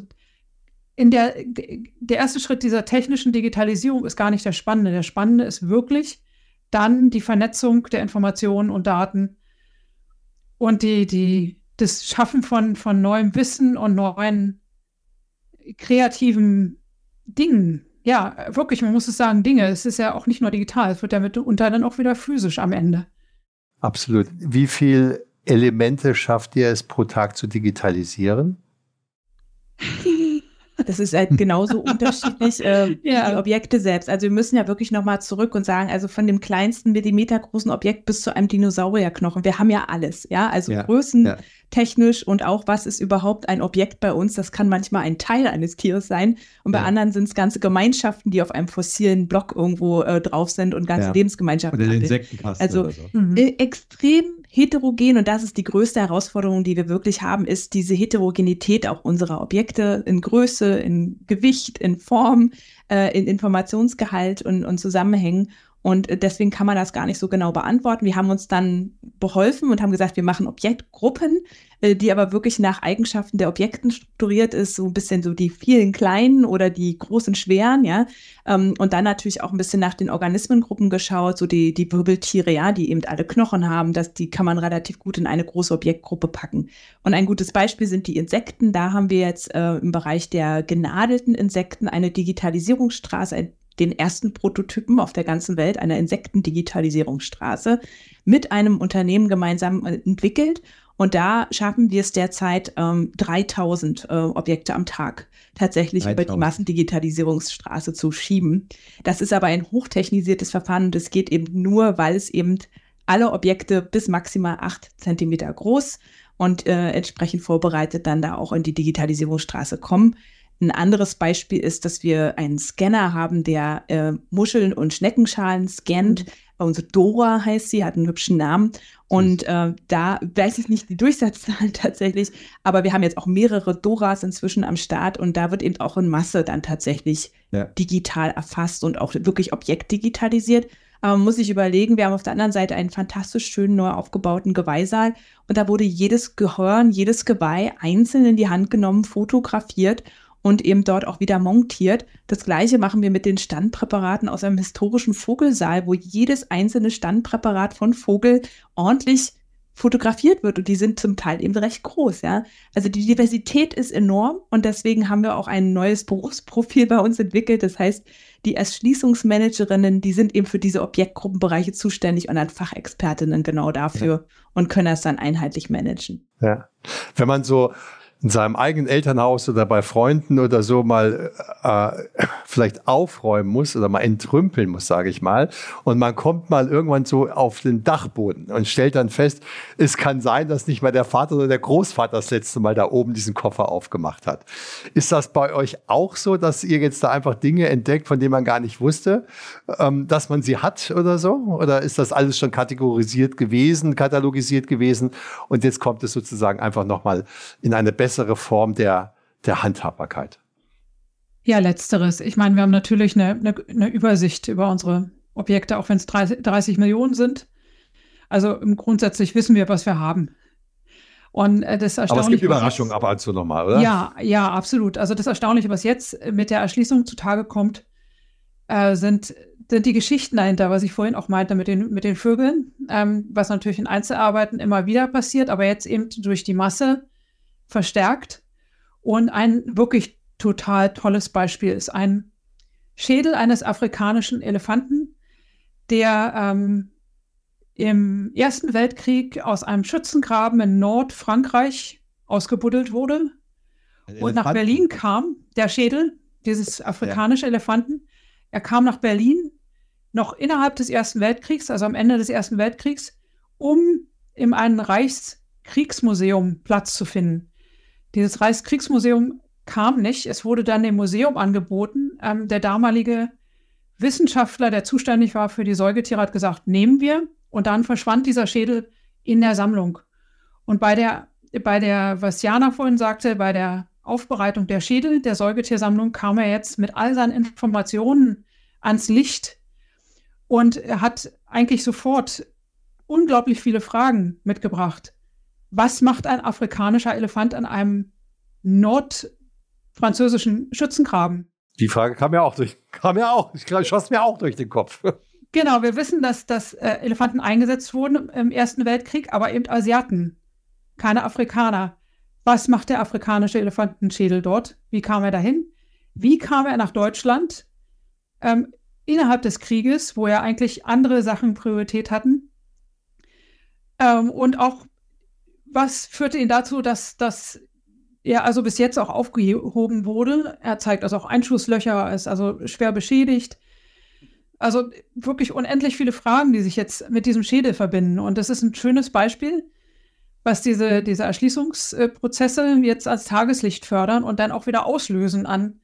in der, der erste Schritt dieser technischen Digitalisierung ist gar nicht der spannende. Der spannende ist wirklich dann die Vernetzung der Informationen und Daten und die, die, das Schaffen von, von neuem Wissen und neuen kreativen Dingen ja, wirklich, man muss es sagen, Dinge. Es ist ja auch nicht nur digital, es wird ja mitunter dann auch wieder physisch am Ende. Absolut. Wie viele Elemente schafft ihr es pro Tag zu digitalisieren? Das ist halt genauso unterschiedlich äh, ja. die Objekte selbst. Also wir müssen ja wirklich nochmal zurück und sagen, also von dem kleinsten millimetergroßen Objekt bis zu einem Dinosaurierknochen. Wir haben ja alles, ja. Also ja. Größen, ja technisch und auch, was ist überhaupt ein Objekt bei uns. Das kann manchmal ein Teil eines Tieres sein und bei ja. anderen sind es ganze Gemeinschaften, die auf einem fossilen Block irgendwo äh, drauf sind und ganze ja. Lebensgemeinschaften. Oder den Insektenkasten. Also so. mhm. äh, extrem heterogen und das ist die größte Herausforderung, die wir wirklich haben, ist diese Heterogenität auch unserer Objekte in Größe, in Gewicht, in Form, äh, in Informationsgehalt und, und Zusammenhängen. Und äh, deswegen kann man das gar nicht so genau beantworten. Wir haben uns dann beholfen und haben gesagt, wir machen Objektgruppen, äh, die aber wirklich nach Eigenschaften der Objekten strukturiert ist, so ein bisschen so die vielen kleinen oder die großen schweren, ja. Ähm, und dann natürlich auch ein bisschen nach den Organismengruppen geschaut, so die, die Wirbeltiere, ja, die eben alle Knochen haben, das, die kann man relativ gut in eine große Objektgruppe packen. Und ein gutes Beispiel sind die Insekten. Da haben wir jetzt äh, im Bereich der genadelten Insekten eine Digitalisierungsstraße, ein den ersten Prototypen auf der ganzen Welt einer Insektendigitalisierungsstraße mit einem Unternehmen gemeinsam äh, entwickelt. Und da schaffen wir es derzeit, ähm, 3000 äh, Objekte am Tag tatsächlich 3000. über die Massendigitalisierungsstraße zu schieben. Das ist aber ein hochtechnisiertes Verfahren und es geht eben nur, weil es eben alle Objekte bis maximal acht Zentimeter groß und äh, entsprechend vorbereitet dann da auch in die Digitalisierungsstraße kommen. Ein anderes Beispiel ist, dass wir einen Scanner haben, der äh, Muscheln und Schneckenschalen scannt. Mhm. Unsere Dora heißt sie, hat einen hübschen Namen. Und äh, da weiß ich nicht die Durchsatzzahlen tatsächlich, aber wir haben jetzt auch mehrere Doras inzwischen am Start und da wird eben auch in Masse dann tatsächlich ja. digital erfasst und auch wirklich objektdigitalisiert. Aber man muss sich überlegen, wir haben auf der anderen Seite einen fantastisch schönen, neu aufgebauten Geweihsaal und da wurde jedes Gehörn, jedes Geweih einzeln in die Hand genommen, fotografiert und eben dort auch wieder montiert. Das gleiche machen wir mit den Standpräparaten aus einem historischen Vogelsaal, wo jedes einzelne Standpräparat von Vogel ordentlich fotografiert wird und die sind zum Teil eben recht groß, ja. Also die Diversität ist enorm und deswegen haben wir auch ein neues Berufsprofil bei uns entwickelt. Das heißt, die Erschließungsmanagerinnen, die sind eben für diese Objektgruppenbereiche zuständig und dann Fachexpertinnen genau dafür ja. und können das dann einheitlich managen. Ja. Wenn man so in seinem eigenen Elternhaus oder bei Freunden oder so mal äh, vielleicht aufräumen muss oder mal entrümpeln muss, sage ich mal. Und man kommt mal irgendwann so auf den Dachboden und stellt dann fest, es kann sein, dass nicht mal der Vater oder der Großvater das letzte Mal da oben diesen Koffer aufgemacht hat. Ist das bei euch auch so, dass ihr jetzt da einfach Dinge entdeckt, von denen man gar nicht wusste, ähm, dass man sie hat oder so? Oder ist das alles schon kategorisiert gewesen, katalogisiert gewesen und jetzt kommt es sozusagen einfach nochmal in eine bessere bessere Form der, der Handhabbarkeit. Ja, letzteres. Ich meine, wir haben natürlich eine, eine, eine Übersicht über unsere Objekte, auch wenn es 30, 30, Millionen sind. Also grundsätzlich wissen wir, was wir haben. Und äh, das Aber es gibt Überraschungen ab und zu nochmal, oder? Ja, ja, absolut. Also das Erstaunliche, was jetzt mit der Erschließung zutage kommt, äh, sind, sind die Geschichten dahinter, was ich vorhin auch meinte mit den, mit den Vögeln, ähm, was natürlich in Einzelarbeiten immer wieder passiert, aber jetzt eben durch die Masse verstärkt. Und ein wirklich total tolles Beispiel ist ein Schädel eines afrikanischen Elefanten, der ähm, im Ersten Weltkrieg aus einem Schützengraben in Nordfrankreich ausgebuddelt wurde und nach Berlin kam, der Schädel dieses afrikanischen ja. Elefanten. Er kam nach Berlin noch innerhalb des Ersten Weltkriegs, also am Ende des Ersten Weltkriegs, um in einem Reichskriegsmuseum Platz zu finden. Dieses Reichskriegsmuseum kam nicht. Es wurde dann dem Museum angeboten. Ähm, der damalige Wissenschaftler, der zuständig war für die Säugetiere, hat gesagt, nehmen wir. Und dann verschwand dieser Schädel in der Sammlung. Und bei der, bei der, was Jana vorhin sagte, bei der Aufbereitung der Schädel der Säugetiersammlung kam er jetzt mit all seinen Informationen ans Licht und er hat eigentlich sofort unglaublich viele Fragen mitgebracht was macht ein afrikanischer Elefant an einem nordfranzösischen Schützengraben? Die Frage kam ja auch durch, kam ja auch, ich glaube, schoss mir auch durch den Kopf. Genau, wir wissen, dass, dass äh, Elefanten eingesetzt wurden im Ersten Weltkrieg, aber eben Asiaten, keine Afrikaner. Was macht der afrikanische Elefantenschädel dort? Wie kam er dahin? Wie kam er nach Deutschland ähm, innerhalb des Krieges, wo ja eigentlich andere Sachen Priorität hatten? Ähm, und auch was führte ihn dazu, dass, dass er also bis jetzt auch aufgehoben wurde? Er zeigt also auch Einschusslöcher, ist also schwer beschädigt. Also wirklich unendlich viele Fragen, die sich jetzt mit diesem Schädel verbinden. Und das ist ein schönes Beispiel, was diese, diese Erschließungsprozesse jetzt als Tageslicht fördern und dann auch wieder auslösen an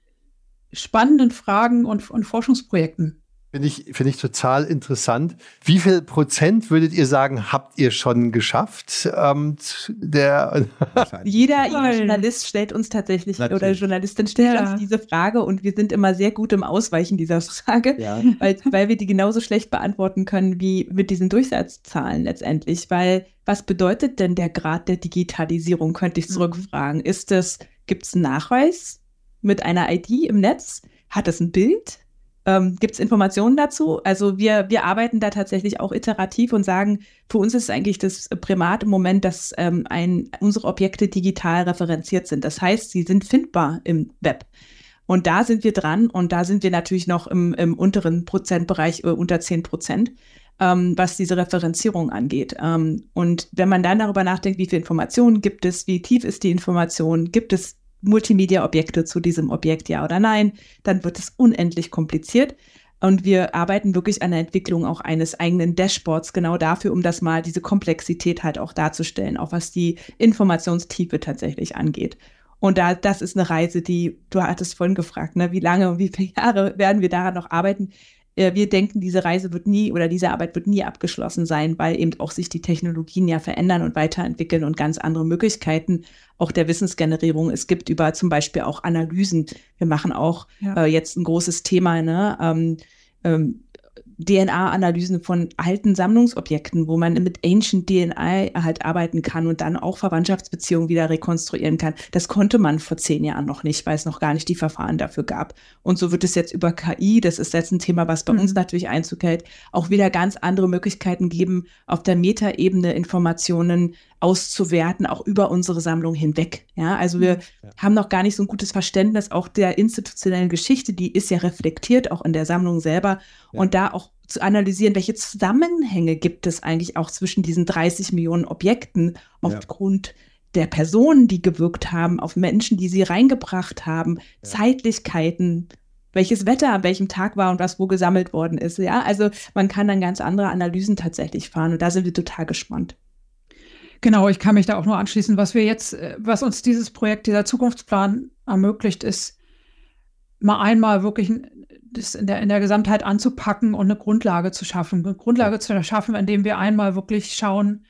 spannenden Fragen und, und Forschungsprojekten. Finde ich, finde ich total interessant. Wie viel Prozent würdet ihr sagen, habt ihr schon geschafft? Ähm, der Jeder Journalist stellt uns tatsächlich Natürlich. oder Journalistin stellt ja. uns diese Frage und wir sind immer sehr gut im Ausweichen dieser Frage, ja. weil, weil wir die genauso schlecht beantworten können wie mit diesen Durchsatzzahlen letztendlich. Weil was bedeutet denn der Grad der Digitalisierung, könnte ich mhm. zurückfragen. Ist es, gibt es einen Nachweis mit einer ID im Netz? Hat es ein Bild? Ähm, Gibt es Informationen dazu? Also wir, wir arbeiten da tatsächlich auch iterativ und sagen, für uns ist eigentlich das Primat im Moment, dass ähm, ein, unsere Objekte digital referenziert sind. Das heißt, sie sind findbar im Web. Und da sind wir dran und da sind wir natürlich noch im, im unteren Prozentbereich, äh, unter 10 Prozent, ähm, was diese Referenzierung angeht. Ähm, und wenn man dann darüber nachdenkt, wie viele Informationen gibt es, wie tief ist die Information, gibt es Multimedia-Objekte zu diesem Objekt, ja oder nein, dann wird es unendlich kompliziert. Und wir arbeiten wirklich an der Entwicklung auch eines eigenen Dashboards genau dafür, um das mal diese Komplexität halt auch darzustellen, auch was die Informationstiefe tatsächlich angeht. Und da, das ist eine Reise, die, du hattest vorhin gefragt, ne, wie lange und wie viele Jahre werden wir daran noch arbeiten? Äh, wir denken, diese Reise wird nie oder diese Arbeit wird nie abgeschlossen sein, weil eben auch sich die Technologien ja verändern und weiterentwickeln und ganz andere Möglichkeiten auch der Wissensgenerierung. Es gibt über zum Beispiel auch Analysen. Wir machen auch ja. äh, jetzt ein großes Thema, ne? Ähm, ähm, DNA-Analysen von alten Sammlungsobjekten, wo man mit Ancient DNA halt arbeiten kann und dann auch Verwandtschaftsbeziehungen wieder rekonstruieren kann. Das konnte man vor zehn Jahren noch nicht, weil es noch gar nicht die Verfahren dafür gab. Und so wird es jetzt über KI, das ist jetzt ein Thema, was bei mhm. uns natürlich Einzug hält, auch wieder ganz andere Möglichkeiten geben, auf der Metaebene Informationen auszuwerten, auch über unsere Sammlung hinweg. Ja, also wir ja. haben noch gar nicht so ein gutes Verständnis auch der institutionellen Geschichte, die ist ja reflektiert auch in der Sammlung selber ja. und da auch zu analysieren, welche Zusammenhänge gibt es eigentlich auch zwischen diesen 30 Millionen Objekten aufgrund der Personen, die gewirkt haben, auf Menschen, die sie reingebracht haben, Zeitlichkeiten, welches Wetter an welchem Tag war und was wo gesammelt worden ist. Ja, also man kann dann ganz andere Analysen tatsächlich fahren und da sind wir total gespannt. Genau, ich kann mich da auch nur anschließen. Was wir jetzt, äh, was uns dieses Projekt, dieser Zukunftsplan ermöglicht, ist, mal einmal wirklich das in der, in der Gesamtheit anzupacken und eine Grundlage zu schaffen. Eine Grundlage zu schaffen, indem wir einmal wirklich schauen,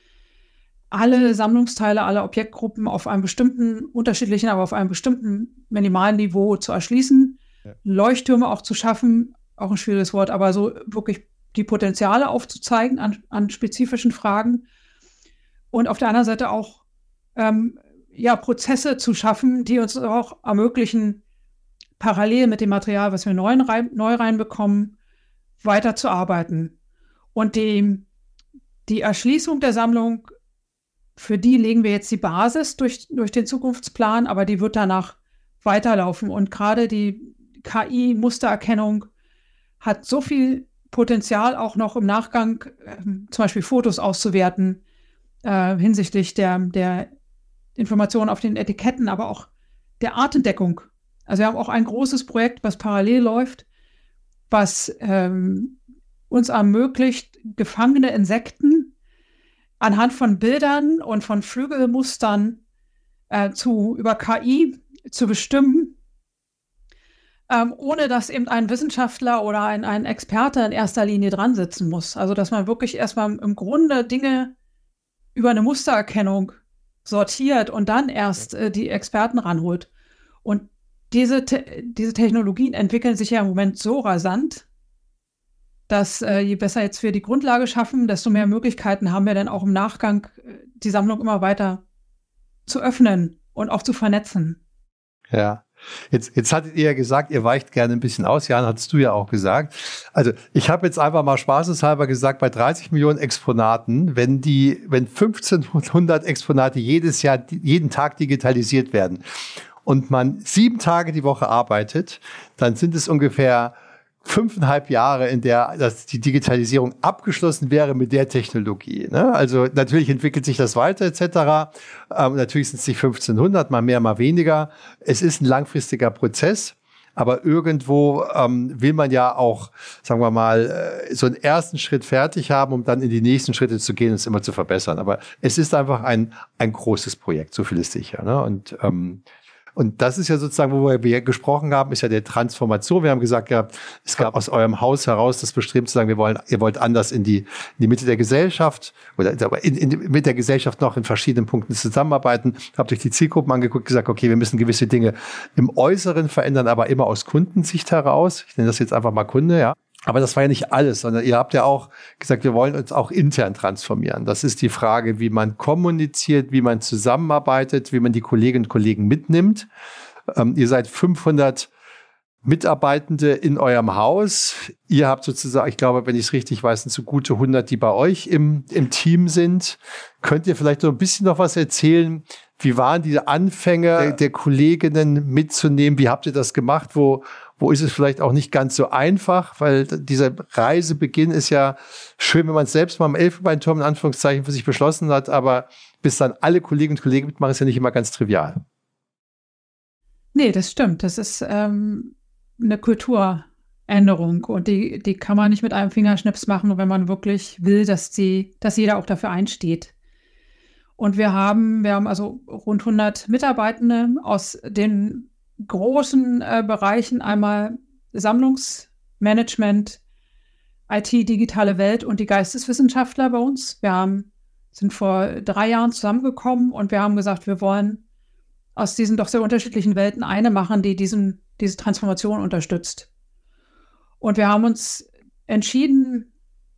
alle Sammlungsteile, alle Objektgruppen auf einem bestimmten, unterschiedlichen, aber auf einem bestimmten minimalen Niveau zu erschließen, ja. Leuchttürme auch zu schaffen, auch ein schwieriges Wort, aber so wirklich die Potenziale aufzuzeigen an, an spezifischen Fragen und auf der anderen Seite auch ähm, ja, Prozesse zu schaffen, die uns auch ermöglichen, parallel mit dem Material, was wir neu, rein, neu reinbekommen, weiterzuarbeiten. Und die, die Erschließung der Sammlung, für die legen wir jetzt die Basis durch, durch den Zukunftsplan, aber die wird danach weiterlaufen. Und gerade die KI-Mustererkennung hat so viel Potenzial, auch noch im Nachgang äh, zum Beispiel Fotos auszuwerten, äh, hinsichtlich der, der Informationen auf den Etiketten, aber auch der Artentdeckung. Also wir haben auch ein großes Projekt, was parallel läuft, was ähm, uns ermöglicht, gefangene Insekten anhand von Bildern und von Flügelmustern äh, zu, über KI zu bestimmen, ähm, ohne dass eben ein Wissenschaftler oder ein, ein Experte in erster Linie dran sitzen muss. Also dass man wirklich erstmal im Grunde Dinge über eine Mustererkennung sortiert und dann erst äh, die Experten ranholt. Und diese, te diese Technologien entwickeln sich ja im Moment so rasant, dass äh, je besser jetzt wir die Grundlage schaffen, desto mehr Möglichkeiten haben wir dann auch im Nachgang, äh, die Sammlung immer weiter zu öffnen und auch zu vernetzen. Ja. Jetzt, jetzt hattet ihr ja gesagt, ihr weicht gerne ein bisschen aus. Jan, hattest du ja auch gesagt. Also ich habe jetzt einfach mal spaßeshalber gesagt, bei 30 Millionen Exponaten, wenn die, wenn 1500 Exponate jedes Jahr, jeden Tag digitalisiert werden und man sieben Tage die Woche arbeitet, dann sind es ungefähr fünfeinhalb Jahre, in der dass die Digitalisierung abgeschlossen wäre mit der Technologie. Ne? Also natürlich entwickelt sich das weiter etc. Ähm, natürlich sind es nicht 1500, mal mehr, mal weniger. Es ist ein langfristiger Prozess. Aber irgendwo ähm, will man ja auch, sagen wir mal, äh, so einen ersten Schritt fertig haben, um dann in die nächsten Schritte zu gehen und es immer zu verbessern. Aber es ist einfach ein, ein großes Projekt, so viel ist sicher. Ne? Und ähm, und das ist ja sozusagen, wo wir gesprochen haben, ist ja der Transformation. Wir haben gesagt, ja, es gab aus eurem Haus heraus das Bestreben zu sagen, wir wollen, ihr wollt anders in die, in die Mitte der Gesellschaft oder in, in, mit der Gesellschaft noch in verschiedenen Punkten zusammenarbeiten. Habt euch die Zielgruppen angeguckt, gesagt, okay, wir müssen gewisse Dinge im Äußeren verändern, aber immer aus Kundensicht heraus. Ich nenne das jetzt einfach mal Kunde, ja. Aber das war ja nicht alles, sondern ihr habt ja auch gesagt, wir wollen uns auch intern transformieren. Das ist die Frage, wie man kommuniziert, wie man zusammenarbeitet, wie man die Kolleginnen und Kollegen mitnimmt. Ähm, ihr seid 500 Mitarbeitende in eurem Haus. Ihr habt sozusagen, ich glaube, wenn ich es richtig weiß, sind so gute 100, die bei euch im, im Team sind. Könnt ihr vielleicht so ein bisschen noch was erzählen? Wie waren die Anfänge der, der Kolleginnen mitzunehmen? Wie habt ihr das gemacht? Wo, wo ist es vielleicht auch nicht ganz so einfach, weil dieser Reisebeginn ist ja schön, wenn man es selbst mal im Elfenbeinturm in Anführungszeichen für sich beschlossen hat, aber bis dann alle Kolleginnen und Kollegen mitmachen, ist ja nicht immer ganz trivial. Nee, das stimmt. Das ist ähm, eine Kulturänderung und die, die kann man nicht mit einem Fingerschnips machen, wenn man wirklich will, dass, die, dass jeder auch dafür einsteht. Und wir haben, wir haben also rund 100 Mitarbeitende aus den großen äh, Bereichen einmal Sammlungsmanagement, IT, digitale Welt und die Geisteswissenschaftler bei uns. Wir haben, sind vor drei Jahren zusammengekommen und wir haben gesagt, wir wollen aus diesen doch sehr unterschiedlichen Welten eine machen, die diesen, diese Transformation unterstützt. Und wir haben uns entschieden,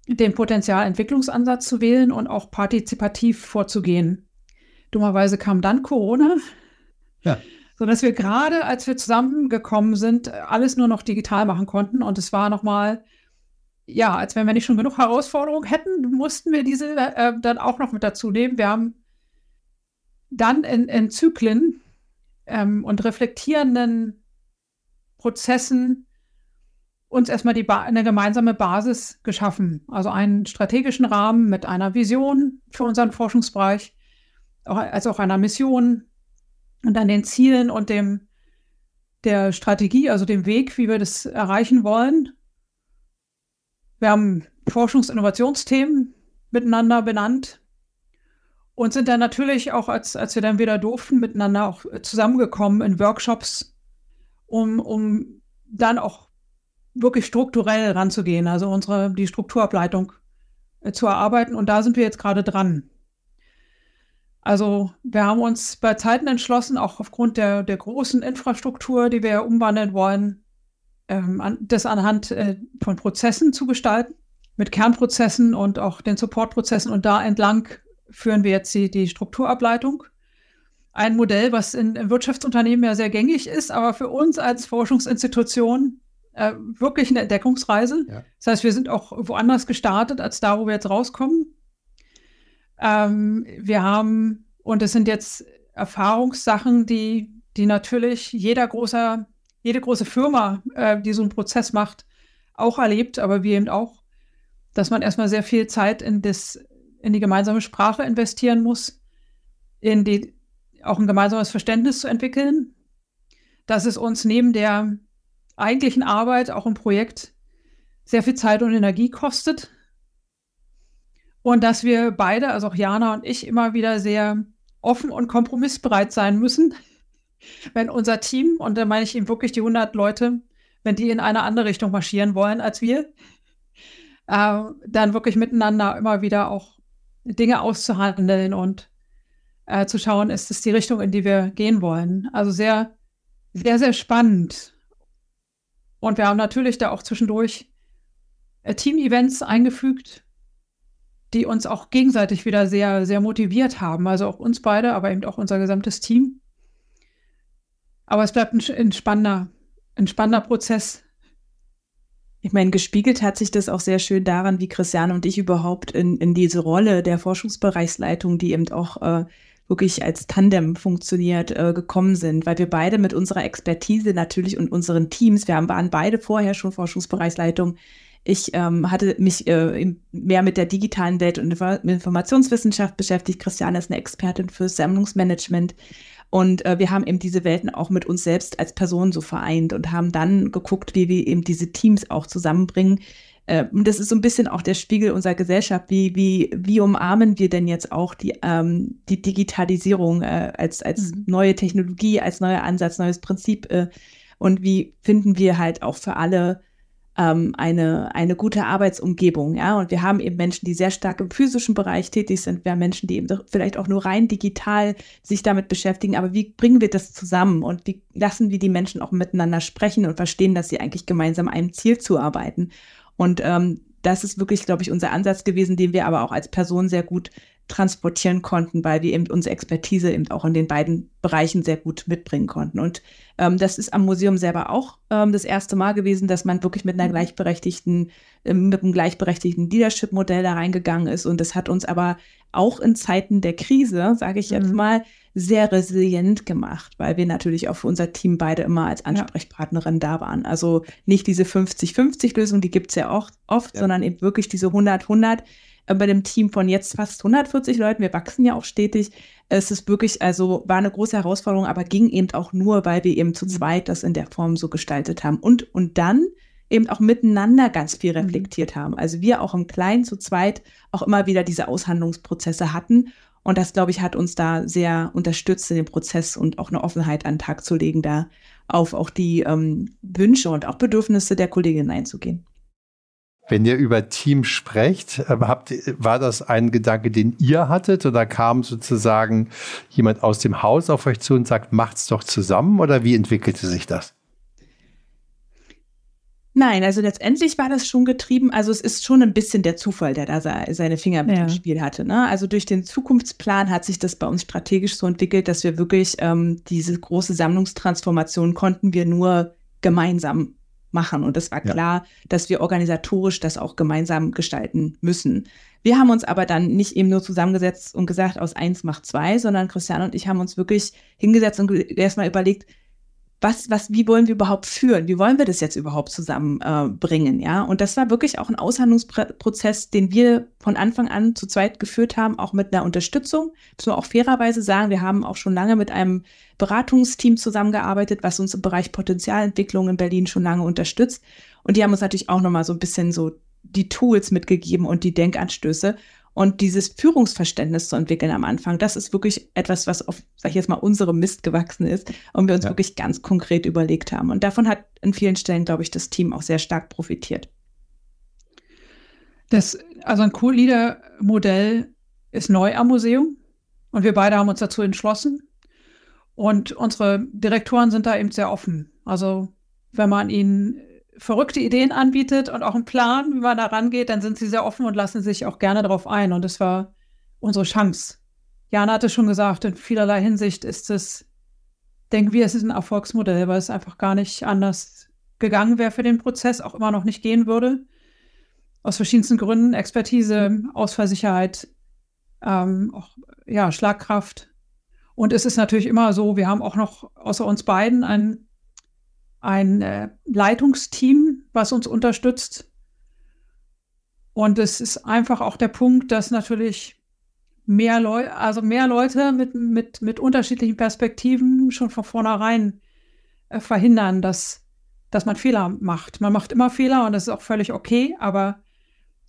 den Potenzialentwicklungsansatz zu wählen und auch partizipativ vorzugehen. Dummerweise kam dann Corona. Ja. Sodass wir gerade, als wir zusammengekommen sind, alles nur noch digital machen konnten. Und es war nochmal, ja, als wenn wir nicht schon genug Herausforderungen hätten, mussten wir diese äh, dann auch noch mit dazu nehmen. Wir haben dann in, in Zyklen ähm, und reflektierenden Prozessen uns erstmal eine gemeinsame Basis geschaffen. Also einen strategischen Rahmen mit einer Vision für unseren Forschungsbereich, auch, als auch einer Mission und dann den Zielen und dem der Strategie, also dem Weg, wie wir das erreichen wollen. Wir haben Forschungs- und Innovationsthemen miteinander benannt und sind dann natürlich auch, als, als wir dann wieder durften, miteinander auch zusammengekommen in Workshops, um, um dann auch wirklich strukturell ranzugehen, also unsere, die Strukturableitung äh, zu erarbeiten. Und da sind wir jetzt gerade dran. Also wir haben uns bei Zeiten entschlossen, auch aufgrund der, der großen Infrastruktur, die wir umwandeln wollen, ähm, an, das anhand äh, von Prozessen zu gestalten, mit Kernprozessen und auch den Supportprozessen. Und da entlang führen wir jetzt die, die Strukturableitung. Ein Modell, was in, in Wirtschaftsunternehmen ja sehr gängig ist, aber für uns als Forschungsinstitution äh, wirklich eine Entdeckungsreise. Ja. Das heißt, wir sind auch woanders gestartet, als da, wo wir jetzt rauskommen. Ähm, wir haben, und es sind jetzt Erfahrungssachen, die, die natürlich jeder großer, jede große Firma, äh, die so einen Prozess macht, auch erlebt, aber wir eben auch, dass man erstmal sehr viel Zeit in, das, in die gemeinsame Sprache investieren muss, in die, auch ein gemeinsames Verständnis zu entwickeln, dass es uns neben der eigentlichen Arbeit, auch im Projekt, sehr viel Zeit und Energie kostet. Und dass wir beide, also auch Jana und ich, immer wieder sehr offen und kompromissbereit sein müssen, wenn unser Team, und da meine ich eben wirklich die 100 Leute, wenn die in eine andere Richtung marschieren wollen als wir, äh, dann wirklich miteinander immer wieder auch Dinge auszuhandeln und äh, zu schauen, ist es die Richtung, in die wir gehen wollen. Also sehr, sehr, sehr spannend. Und wir haben natürlich da auch zwischendurch äh, Team-Events eingefügt, die uns auch gegenseitig wieder sehr, sehr motiviert haben. Also auch uns beide, aber eben auch unser gesamtes Team. Aber es bleibt ein, ein, spannender, ein spannender Prozess. Ich meine, gespiegelt hat sich das auch sehr schön daran, wie Christiane und ich überhaupt in, in diese Rolle der Forschungsbereichsleitung, die eben auch äh, wirklich als Tandem funktioniert, äh, gekommen sind, weil wir beide mit unserer Expertise natürlich und unseren Teams, wir haben, waren beide vorher schon Forschungsbereichsleitung. Ich ähm, hatte mich äh, mehr mit der digitalen Welt und Informationswissenschaft beschäftigt. Christiane ist eine Expertin für Sammlungsmanagement. Und äh, wir haben eben diese Welten auch mit uns selbst als Personen so vereint und haben dann geguckt, wie wir eben diese Teams auch zusammenbringen, äh, und das ist so ein bisschen auch der Spiegel unserer Gesellschaft. Wie, wie, wie umarmen wir denn jetzt auch die, ähm, die Digitalisierung äh, als, als mhm. neue Technologie, als neuer Ansatz, neues Prinzip? Äh, und wie finden wir halt auch für alle ähm, eine, eine gute Arbeitsumgebung? Ja, und wir haben eben Menschen, die sehr stark im physischen Bereich tätig sind. Wir haben Menschen, die eben vielleicht auch nur rein digital sich damit beschäftigen. Aber wie bringen wir das zusammen und wie lassen wir die Menschen auch miteinander sprechen und verstehen, dass sie eigentlich gemeinsam einem Ziel zuarbeiten? Und ähm, das ist wirklich, glaube ich, unser Ansatz gewesen, den wir aber auch als Person sehr gut transportieren konnten, weil wir eben unsere Expertise eben auch in den beiden Bereichen sehr gut mitbringen konnten. Und ähm, das ist am Museum selber auch ähm, das erste Mal gewesen, dass man wirklich mit einer mhm. gleichberechtigten, äh, mit einem gleichberechtigten Leadership-Modell da reingegangen ist. Und das hat uns aber auch in Zeiten der Krise, sage ich jetzt mhm. mal, sehr resilient gemacht, weil wir natürlich auch für unser Team beide immer als Ansprechpartnerin ja. da waren. Also nicht diese 50-50-Lösung, die gibt es ja auch oft, ja. sondern eben wirklich diese 100-100 äh, bei dem Team von jetzt fast 140 Leuten. Wir wachsen ja auch stetig. Es ist wirklich, also war eine große Herausforderung, aber ging eben auch nur, weil wir eben zu mhm. zweit das in der Form so gestaltet haben. Und, und dann eben auch miteinander ganz viel mhm. reflektiert haben. Also wir auch im Kleinen zu zweit auch immer wieder diese Aushandlungsprozesse hatten und das, glaube ich, hat uns da sehr unterstützt in dem Prozess und auch eine Offenheit an den Tag zu legen, da auf auch die ähm, Wünsche und auch Bedürfnisse der Kolleginnen einzugehen. Wenn ihr über Team sprecht, äh, habt, war das ein Gedanke, den ihr hattet oder kam sozusagen jemand aus dem Haus auf euch zu und sagt, macht's doch zusammen oder wie entwickelte sich das? Nein, also letztendlich war das schon getrieben. Also es ist schon ein bisschen der Zufall, der da seine Finger mit ja. im Spiel hatte. Ne? Also durch den Zukunftsplan hat sich das bei uns strategisch so entwickelt, dass wir wirklich ähm, diese große Sammlungstransformation konnten wir nur gemeinsam machen. Und es war ja. klar, dass wir organisatorisch das auch gemeinsam gestalten müssen. Wir haben uns aber dann nicht eben nur zusammengesetzt und gesagt, aus eins macht zwei, sondern Christian und ich haben uns wirklich hingesetzt und erstmal überlegt, was, was, wie wollen wir überhaupt führen? Wie wollen wir das jetzt überhaupt zusammenbringen? Äh, ja, und das war wirklich auch ein Aushandlungsprozess, den wir von Anfang an zu zweit geführt haben, auch mit einer Unterstützung. Müssen wir auch fairerweise sagen, wir haben auch schon lange mit einem Beratungsteam zusammengearbeitet, was uns im Bereich Potenzialentwicklung in Berlin schon lange unterstützt. Und die haben uns natürlich auch nochmal so ein bisschen so die Tools mitgegeben und die Denkanstöße. Und dieses Führungsverständnis zu entwickeln am Anfang, das ist wirklich etwas, was auf, sag ich jetzt mal, unserem Mist gewachsen ist und wir uns ja. wirklich ganz konkret überlegt haben. Und davon hat an vielen Stellen, glaube ich, das Team auch sehr stark profitiert. Das, also ein Co-Leader-Modell ist neu am Museum und wir beide haben uns dazu entschlossen. Und unsere Direktoren sind da eben sehr offen. Also wenn man ihnen verrückte Ideen anbietet und auch einen Plan, wie man da rangeht, dann sind sie sehr offen und lassen sich auch gerne darauf ein. Und das war unsere Chance. Jana hatte schon gesagt, in vielerlei Hinsicht ist es, denken wir, es ist ein Erfolgsmodell, weil es einfach gar nicht anders gegangen wäre für den Prozess, auch immer noch nicht gehen würde. Aus verschiedensten Gründen, Expertise, Ausfallsicherheit, ähm, auch, ja, Schlagkraft. Und es ist natürlich immer so, wir haben auch noch außer uns beiden ein ein äh, Leitungsteam, was uns unterstützt. Und es ist einfach auch der Punkt, dass natürlich mehr Leute, also mehr Leute mit, mit, mit unterschiedlichen Perspektiven schon von vornherein äh, verhindern, dass, dass man Fehler macht. Man macht immer Fehler und das ist auch völlig okay, aber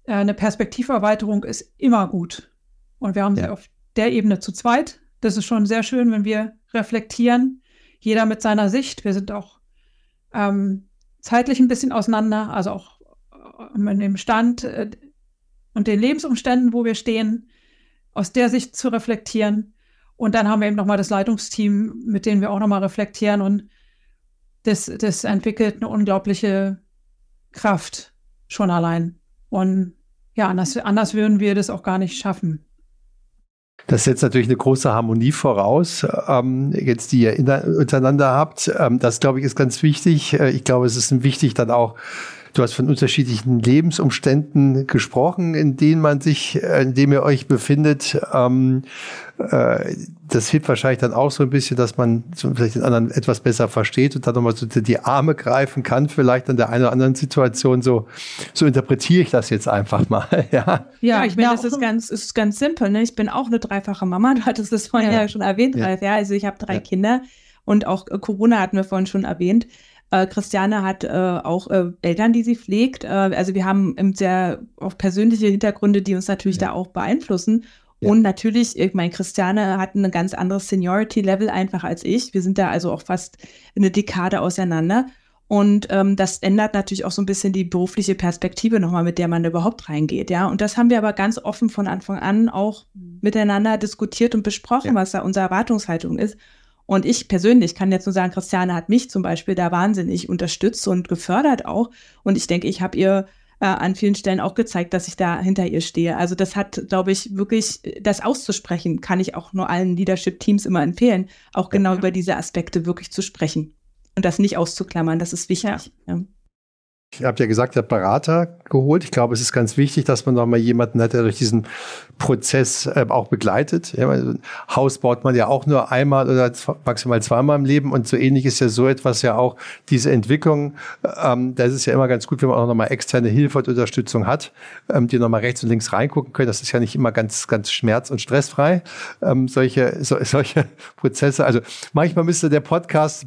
äh, eine Perspektiverweiterung ist immer gut. Und wir haben ja. sie auf der Ebene zu zweit. Das ist schon sehr schön, wenn wir reflektieren, jeder mit seiner Sicht. Wir sind auch ähm, zeitlich ein bisschen auseinander, also auch äh, in dem Stand äh, und den Lebensumständen, wo wir stehen, aus der Sicht zu reflektieren. Und dann haben wir eben nochmal das Leitungsteam, mit dem wir auch nochmal reflektieren und das, das entwickelt eine unglaubliche Kraft schon allein. Und ja, anders, anders würden wir das auch gar nicht schaffen. Das setzt natürlich eine große Harmonie voraus, ähm, jetzt die ihr untereinander habt. Ähm, das, glaube ich, ist ganz wichtig. Äh, ich glaube, es ist wichtig dann auch, Du hast von unterschiedlichen Lebensumständen gesprochen, in denen man sich, äh, in dem ihr euch befindet. Ähm, äh, das hilft wahrscheinlich dann auch so ein bisschen, dass man so vielleicht den anderen etwas besser versteht und dann nochmal so die Arme greifen kann, vielleicht an der einen oder anderen Situation. So, so interpretiere ich das jetzt einfach mal. ja. ja, ich meine, das ist ganz, ist ganz simpel. Ne? Ich bin auch eine dreifache Mama. Du hattest das vorhin ja, ja schon erwähnt, ja. Ralf. Ja, also ich habe drei ja. Kinder und auch Corona hatten wir vorhin schon erwähnt. Äh, Christiane hat äh, auch äh, Eltern, die sie pflegt. Äh, also wir haben sehr auch persönliche Hintergründe, die uns natürlich ja. da auch beeinflussen. Ja. Und natürlich, ich meine, Christiane hat ein ganz anderes Seniority-Level einfach als ich. Wir sind da also auch fast eine Dekade auseinander. Und ähm, das ändert natürlich auch so ein bisschen die berufliche Perspektive nochmal, mit der man da überhaupt reingeht, ja. Und das haben wir aber ganz offen von Anfang an auch mhm. miteinander diskutiert und besprochen, ja. was da unsere Erwartungshaltung ist. Und ich persönlich kann jetzt nur sagen, Christiane hat mich zum Beispiel da wahnsinnig unterstützt und gefördert auch. Und ich denke, ich habe ihr äh, an vielen Stellen auch gezeigt, dass ich da hinter ihr stehe. Also das hat, glaube ich, wirklich, das auszusprechen, kann ich auch nur allen Leadership-Teams immer empfehlen, auch genau ja. über diese Aspekte wirklich zu sprechen und das nicht auszuklammern. Das ist wichtig. Ja. Ja. Ich habe ja gesagt, der Berater geholt. Ich glaube, es ist ganz wichtig, dass man noch mal jemanden hat, der durch diesen Prozess äh, auch begleitet. Ja, ein Haus baut man ja auch nur einmal oder maximal zweimal im Leben und so ähnlich ist ja so etwas ja auch diese Entwicklung. Ähm, da ist es ja immer ganz gut, wenn man auch noch mal externe Hilfe und Unterstützung hat, ähm, die noch mal rechts und links reingucken können. Das ist ja nicht immer ganz ganz schmerz- und stressfrei. Ähm, solche so, solche Prozesse. Also manchmal müsste der Podcast,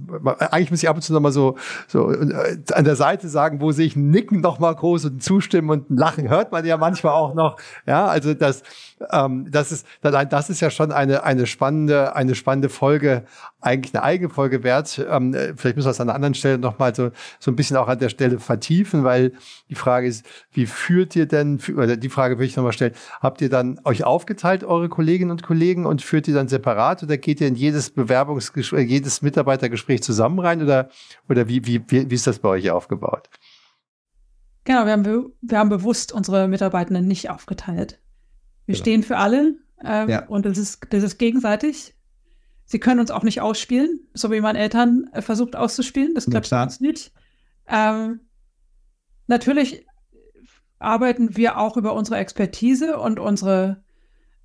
eigentlich muss ich ab und zu noch mal so so äh, an der Seite sagen, wo sehe ich Nicken noch groß und Zustimmen und ein Lachen hört man ja manchmal auch noch. Ja, also das, ähm, das ist, das ist ja schon eine, eine spannende, eine spannende Folge, eigentlich eine eigene Folge wert. Ähm, vielleicht müssen wir es an einer anderen Stelle noch mal so, so ein bisschen auch an der Stelle vertiefen, weil die Frage ist, wie führt ihr denn, oder die Frage würde ich noch mal stellen, habt ihr dann euch aufgeteilt, eure Kolleginnen und Kollegen, und führt ihr dann separat oder geht ihr in jedes Bewerbungsgespräch, jedes Mitarbeitergespräch zusammen rein oder, oder wie, wie, wie ist das bei euch aufgebaut? Genau, wir haben, wir haben bewusst unsere Mitarbeitenden nicht aufgeteilt. Wir genau. stehen für alle ähm, ja. und das ist, das ist gegenseitig. Sie können uns auch nicht ausspielen, so wie man Eltern äh, versucht auszuspielen. Das klappt uns nicht. Ähm, natürlich arbeiten wir auch über unsere Expertise und unsere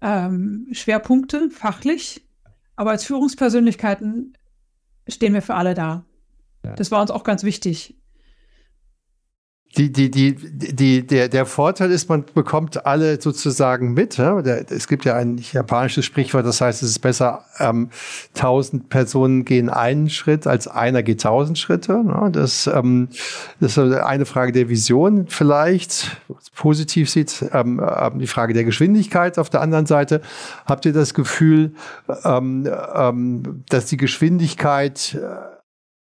ähm, Schwerpunkte fachlich. Aber als Führungspersönlichkeiten stehen wir für alle da. Ja. Das war uns auch ganz wichtig die, die, die, die, der, der Vorteil ist, man bekommt alle sozusagen mit. Es gibt ja ein japanisches Sprichwort, das heißt, es ist besser, ähm, tausend Personen gehen einen Schritt, als einer geht tausend Schritte. Ja? Das, ähm, das ist eine Frage der Vision vielleicht, positiv sieht, ähm, ähm, die Frage der Geschwindigkeit. Auf der anderen Seite habt ihr das Gefühl, ähm, ähm, dass die Geschwindigkeit äh,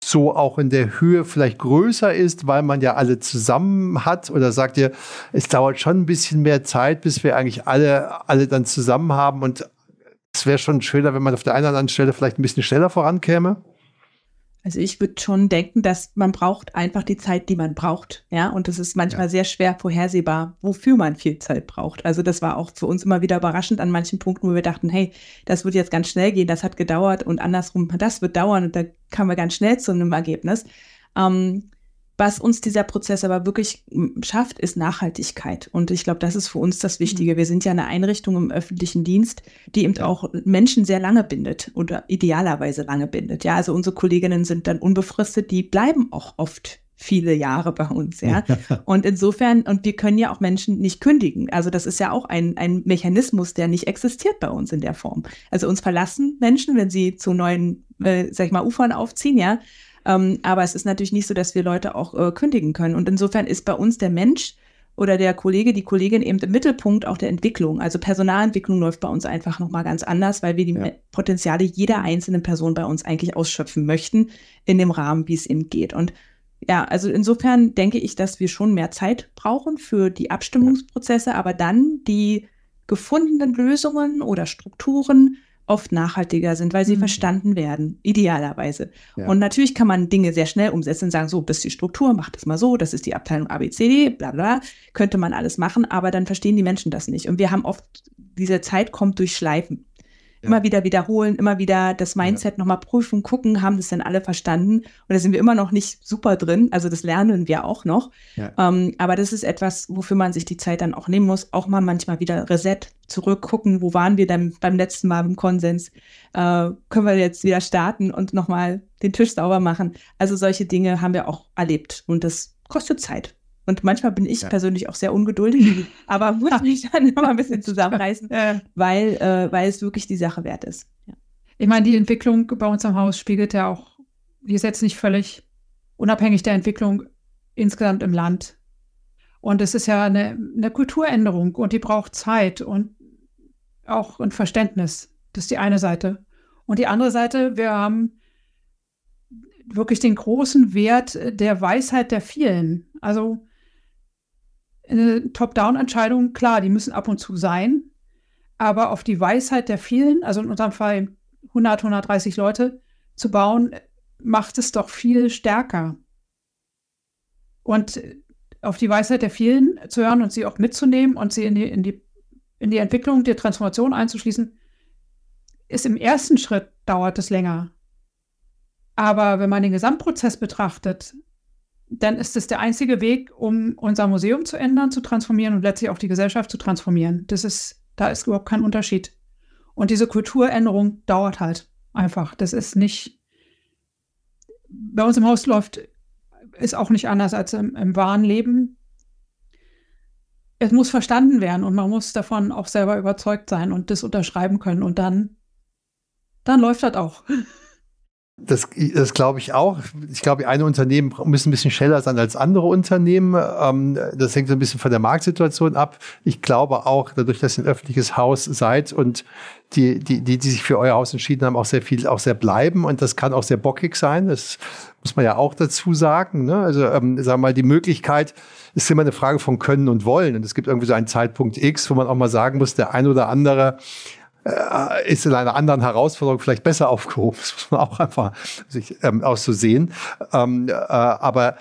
so auch in der Höhe vielleicht größer ist, weil man ja alle zusammen hat? Oder sagt ihr, es dauert schon ein bisschen mehr Zeit, bis wir eigentlich alle, alle dann zusammen haben und es wäre schon schöner, wenn man auf der einen oder anderen Stelle vielleicht ein bisschen schneller vorankäme? Also ich würde schon denken, dass man braucht einfach die Zeit, die man braucht. Ja, und es ist manchmal ja. sehr schwer vorhersehbar, wofür man viel Zeit braucht. Also das war auch für uns immer wieder überraschend an manchen Punkten, wo wir dachten, hey, das wird jetzt ganz schnell gehen, das hat gedauert und andersrum, das wird dauern und da kamen wir ganz schnell zu einem Ergebnis. Ähm, was uns dieser Prozess aber wirklich schafft, ist Nachhaltigkeit. Und ich glaube, das ist für uns das Wichtige. Mhm. Wir sind ja eine Einrichtung im öffentlichen Dienst, die eben auch Menschen sehr lange bindet oder idealerweise lange bindet. Ja, also unsere Kolleginnen sind dann unbefristet, die bleiben auch oft viele Jahre bei uns, ja. Und insofern, und wir können ja auch Menschen nicht kündigen. Also das ist ja auch ein, ein Mechanismus, der nicht existiert bei uns in der Form. Also uns verlassen Menschen, wenn sie zu neuen, äh, sag ich mal, Ufern aufziehen, ja. Ähm, aber es ist natürlich nicht so, dass wir Leute auch äh, kündigen können. Und insofern ist bei uns der Mensch oder der Kollege, die Kollegin eben im Mittelpunkt auch der Entwicklung. Also Personalentwicklung läuft bei uns einfach nochmal ganz anders, weil wir die ja. Potenziale jeder einzelnen Person bei uns eigentlich ausschöpfen möchten in dem Rahmen, wie es eben geht. Und ja, also insofern denke ich, dass wir schon mehr Zeit brauchen für die Abstimmungsprozesse, aber dann die gefundenen Lösungen oder Strukturen oft nachhaltiger sind, weil sie mhm. verstanden werden, idealerweise. Ja. Und natürlich kann man Dinge sehr schnell umsetzen und sagen, so, das ist die Struktur, macht das mal so, das ist die Abteilung ABCD, bla bla, könnte man alles machen, aber dann verstehen die Menschen das nicht. Und wir haben oft, diese Zeit kommt durch Schleifen. Immer wieder wiederholen, immer wieder das Mindset ja. nochmal prüfen, gucken, haben das denn alle verstanden? Und da sind wir immer noch nicht super drin. Also das lernen wir auch noch. Ja. Ähm, aber das ist etwas, wofür man sich die Zeit dann auch nehmen muss. Auch mal manchmal wieder Reset zurückgucken, wo waren wir denn beim letzten Mal im Konsens? Äh, können wir jetzt wieder starten und nochmal den Tisch sauber machen? Also solche Dinge haben wir auch erlebt und das kostet Zeit. Und manchmal bin ich ja. persönlich auch sehr ungeduldig, aber muss mich dann immer ein bisschen zusammenreißen, weil, äh, weil es wirklich die Sache wert ist. Ja. Ich meine, die Entwicklung bei uns am Haus spiegelt ja auch, die ist jetzt nicht völlig unabhängig der Entwicklung insgesamt im Land. Und es ist ja eine, eine Kulturänderung und die braucht Zeit und auch ein Verständnis. Das ist die eine Seite. Und die andere Seite, wir haben wirklich den großen Wert der Weisheit der vielen. Also eine Top-Down-Entscheidung, klar, die müssen ab und zu sein, aber auf die Weisheit der vielen, also in unserem Fall 100, 130 Leute zu bauen, macht es doch viel stärker. Und auf die Weisheit der vielen zu hören und sie auch mitzunehmen und sie in die, in die, in die Entwicklung der Transformation einzuschließen, ist im ersten Schritt dauert es länger. Aber wenn man den Gesamtprozess betrachtet, dann ist es der einzige Weg, um unser Museum zu ändern, zu transformieren und letztlich auch die Gesellschaft zu transformieren. Das ist, da ist überhaupt kein Unterschied. Und diese Kulturänderung dauert halt einfach. Das ist nicht, bei uns im Haus läuft, ist auch nicht anders als im, im wahren Leben. Es muss verstanden werden und man muss davon auch selber überzeugt sein und das unterschreiben können und dann, dann läuft das auch. Das, das glaube ich auch. Ich glaube, eine Unternehmen müssen ein bisschen schneller sein als andere Unternehmen. Ähm, das hängt so ein bisschen von der Marktsituation ab. Ich glaube auch, dadurch, dass ihr ein öffentliches Haus seid und die, die, die, die sich für euer Haus entschieden haben, auch sehr viel, auch sehr bleiben. Und das kann auch sehr bockig sein. Das muss man ja auch dazu sagen. Ne? Also, ähm, sagen wir mal, die Möglichkeit ist immer eine Frage von Können und Wollen. Und es gibt irgendwie so einen Zeitpunkt X, wo man auch mal sagen muss, der ein oder andere äh, ist in einer anderen Herausforderung vielleicht besser aufgehoben. Das muss man auch einfach sich ähm, auszusehen. Ähm, äh, aber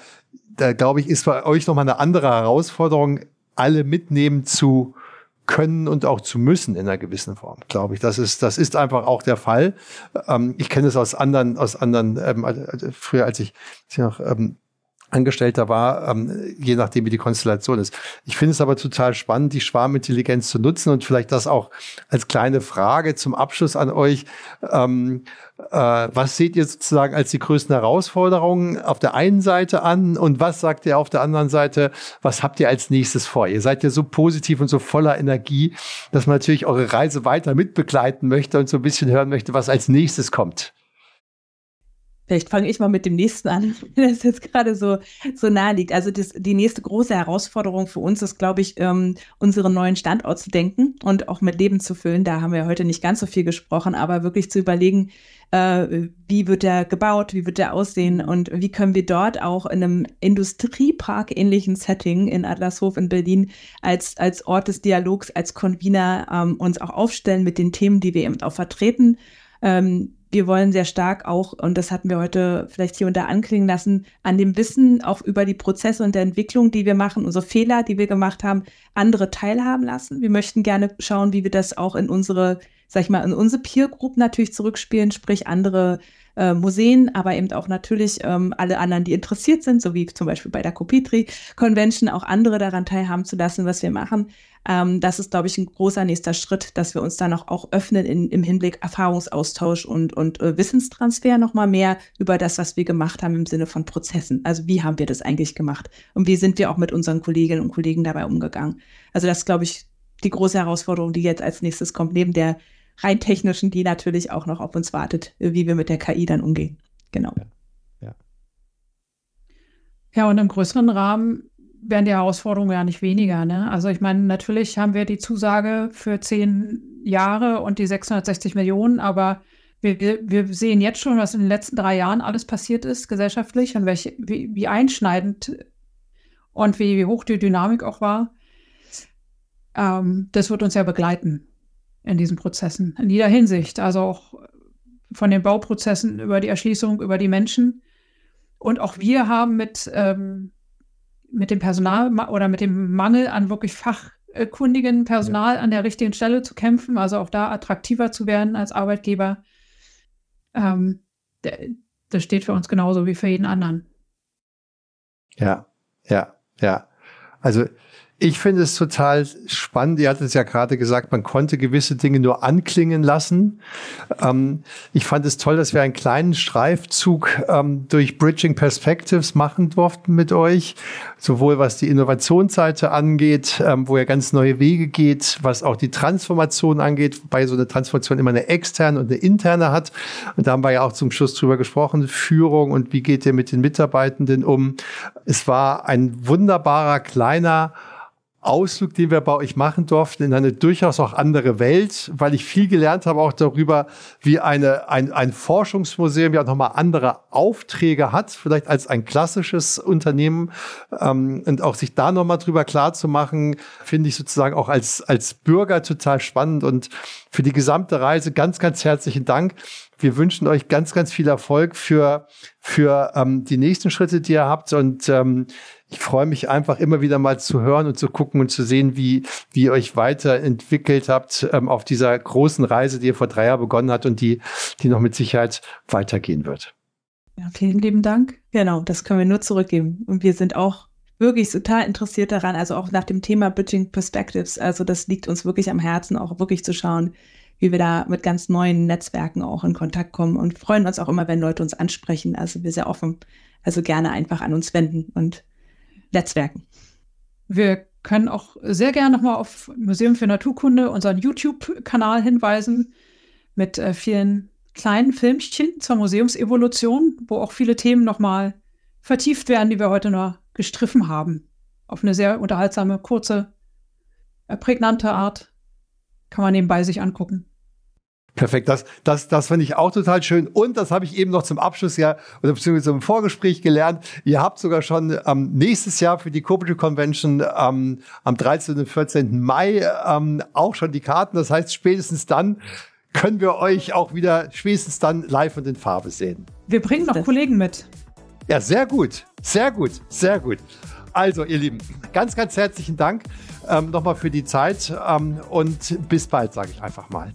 da glaube ich, ist bei euch nochmal eine andere Herausforderung, alle mitnehmen zu können und auch zu müssen in einer gewissen Form, glaube ich. Das ist, das ist einfach auch der Fall. Ähm, ich kenne es aus anderen, aus anderen, ähm, früher als ich, als ich noch ähm, Angestellter war, ähm, je nachdem, wie die Konstellation ist. Ich finde es aber total spannend, die Schwarmintelligenz zu nutzen und vielleicht das auch als kleine Frage zum Abschluss an euch. Ähm, äh, was seht ihr sozusagen als die größten Herausforderungen auf der einen Seite an und was sagt ihr auf der anderen Seite, was habt ihr als nächstes vor? Ihr seid ja so positiv und so voller Energie, dass man natürlich eure Reise weiter mitbegleiten möchte und so ein bisschen hören möchte, was als nächstes kommt. Vielleicht fange ich mal mit dem nächsten an, das jetzt gerade so, so nahe liegt. Also das, die nächste große Herausforderung für uns ist, glaube ich, ähm, unseren neuen Standort zu denken und auch mit Leben zu füllen. Da haben wir heute nicht ganz so viel gesprochen, aber wirklich zu überlegen, äh, wie wird der gebaut, wie wird der aussehen und wie können wir dort auch in einem Industriepark-ähnlichen Setting in Adlershof in Berlin als, als Ort des Dialogs, als Convener ähm, uns auch aufstellen mit den Themen, die wir eben auch vertreten. Ähm, wir wollen sehr stark auch, und das hatten wir heute vielleicht hier und da anklingen lassen, an dem Wissen auch über die Prozesse und der Entwicklung, die wir machen, unsere Fehler, die wir gemacht haben, andere teilhaben lassen. Wir möchten gerne schauen, wie wir das auch in unsere, sag ich mal, in unsere Peer Group natürlich zurückspielen, sprich andere äh, Museen, aber eben auch natürlich ähm, alle anderen, die interessiert sind, so wie zum Beispiel bei der Copitri Convention, auch andere daran teilhaben zu lassen, was wir machen. Ähm, das ist, glaube ich, ein großer nächster Schritt, dass wir uns da noch auch öffnen in, im Hinblick Erfahrungsaustausch und, und äh, Wissenstransfer nochmal mehr über das, was wir gemacht haben im Sinne von Prozessen. Also wie haben wir das eigentlich gemacht und wie sind wir auch mit unseren Kolleginnen und Kollegen dabei umgegangen. Also das ist, glaube ich, die große Herausforderung, die jetzt als nächstes kommt, neben der rein technischen, die natürlich auch noch auf uns wartet, wie wir mit der KI dann umgehen. Genau. Ja, ja. ja und im größeren Rahmen werden die Herausforderungen ja nicht weniger. Ne? Also ich meine, natürlich haben wir die Zusage für zehn Jahre und die 660 Millionen, aber wir, wir, sehen jetzt schon, was in den letzten drei Jahren alles passiert ist gesellschaftlich und welche, wie, wie einschneidend und wie, wie hoch die Dynamik auch war. Ähm, das wird uns ja begleiten in diesen Prozessen, in jeder Hinsicht. Also auch von den Bauprozessen über die Erschließung, über die Menschen. Und auch wir haben mit ähm, mit dem Personal oder mit dem Mangel an wirklich fachkundigen Personal ja. an der richtigen Stelle zu kämpfen, also auch da attraktiver zu werden als Arbeitgeber. Ähm, das steht für uns genauso wie für jeden anderen. Ja, ja, ja. Also ich finde es total spannend. Ihr hattet es ja gerade gesagt, man konnte gewisse Dinge nur anklingen lassen. Ähm, ich fand es toll, dass wir einen kleinen Streifzug ähm, durch Bridging Perspectives machen durften mit euch. Sowohl was die Innovationsseite angeht, ähm, wo ihr ganz neue Wege geht, was auch die Transformation angeht, wobei so eine Transformation immer eine externe und eine interne hat. Und da haben wir ja auch zum Schluss drüber gesprochen, Führung und wie geht ihr mit den Mitarbeitenden um. Es war ein wunderbarer kleiner Ausflug, den wir bei euch machen durften, in eine durchaus auch andere Welt, weil ich viel gelernt habe auch darüber, wie eine, ein, ein Forschungsmuseum ja nochmal andere Aufträge hat, vielleicht als ein klassisches Unternehmen. Ähm, und auch sich da nochmal drüber klar zu machen, finde ich sozusagen auch als, als Bürger total spannend. Und für die gesamte Reise ganz, ganz herzlichen Dank. Wir wünschen euch ganz, ganz viel Erfolg für, für ähm, die nächsten Schritte, die ihr habt. Und ähm, ich freue mich einfach immer wieder mal zu hören und zu gucken und zu sehen, wie, wie ihr euch weiterentwickelt habt ähm, auf dieser großen Reise, die ihr vor drei Jahren begonnen habt und die, die noch mit Sicherheit weitergehen wird. Ja, vielen lieben Dank. Genau, das können wir nur zurückgeben. Und wir sind auch wirklich total interessiert daran, also auch nach dem Thema Bridging Perspectives. Also das liegt uns wirklich am Herzen, auch wirklich zu schauen, wie wir da mit ganz neuen Netzwerken auch in Kontakt kommen und freuen uns auch immer, wenn Leute uns ansprechen. Also wir sehr offen, also gerne einfach an uns wenden und Netzwerken. Wir können auch sehr gerne nochmal auf Museum für Naturkunde, unseren YouTube-Kanal hinweisen mit äh, vielen kleinen Filmchen zur Museumsevolution, wo auch viele Themen nochmal vertieft werden, die wir heute nur gestriffen haben. Auf eine sehr unterhaltsame, kurze, äh, prägnante Art kann man nebenbei sich angucken. Perfekt, das, das, das finde ich auch total schön. Und das habe ich eben noch zum Abschluss ja, oder beziehungsweise zum Vorgespräch gelernt. Ihr habt sogar schon ähm, nächstes Jahr für die Cooperative Convention ähm, am 13. und 14. Mai ähm, auch schon die Karten. Das heißt, spätestens dann können wir euch auch wieder spätestens dann live und in Farbe sehen. Wir bringen noch Kollegen mit. Ja, sehr gut. Sehr gut. Sehr gut. Also, ihr Lieben, ganz, ganz herzlichen Dank ähm, nochmal für die Zeit ähm, und bis bald, sage ich einfach mal.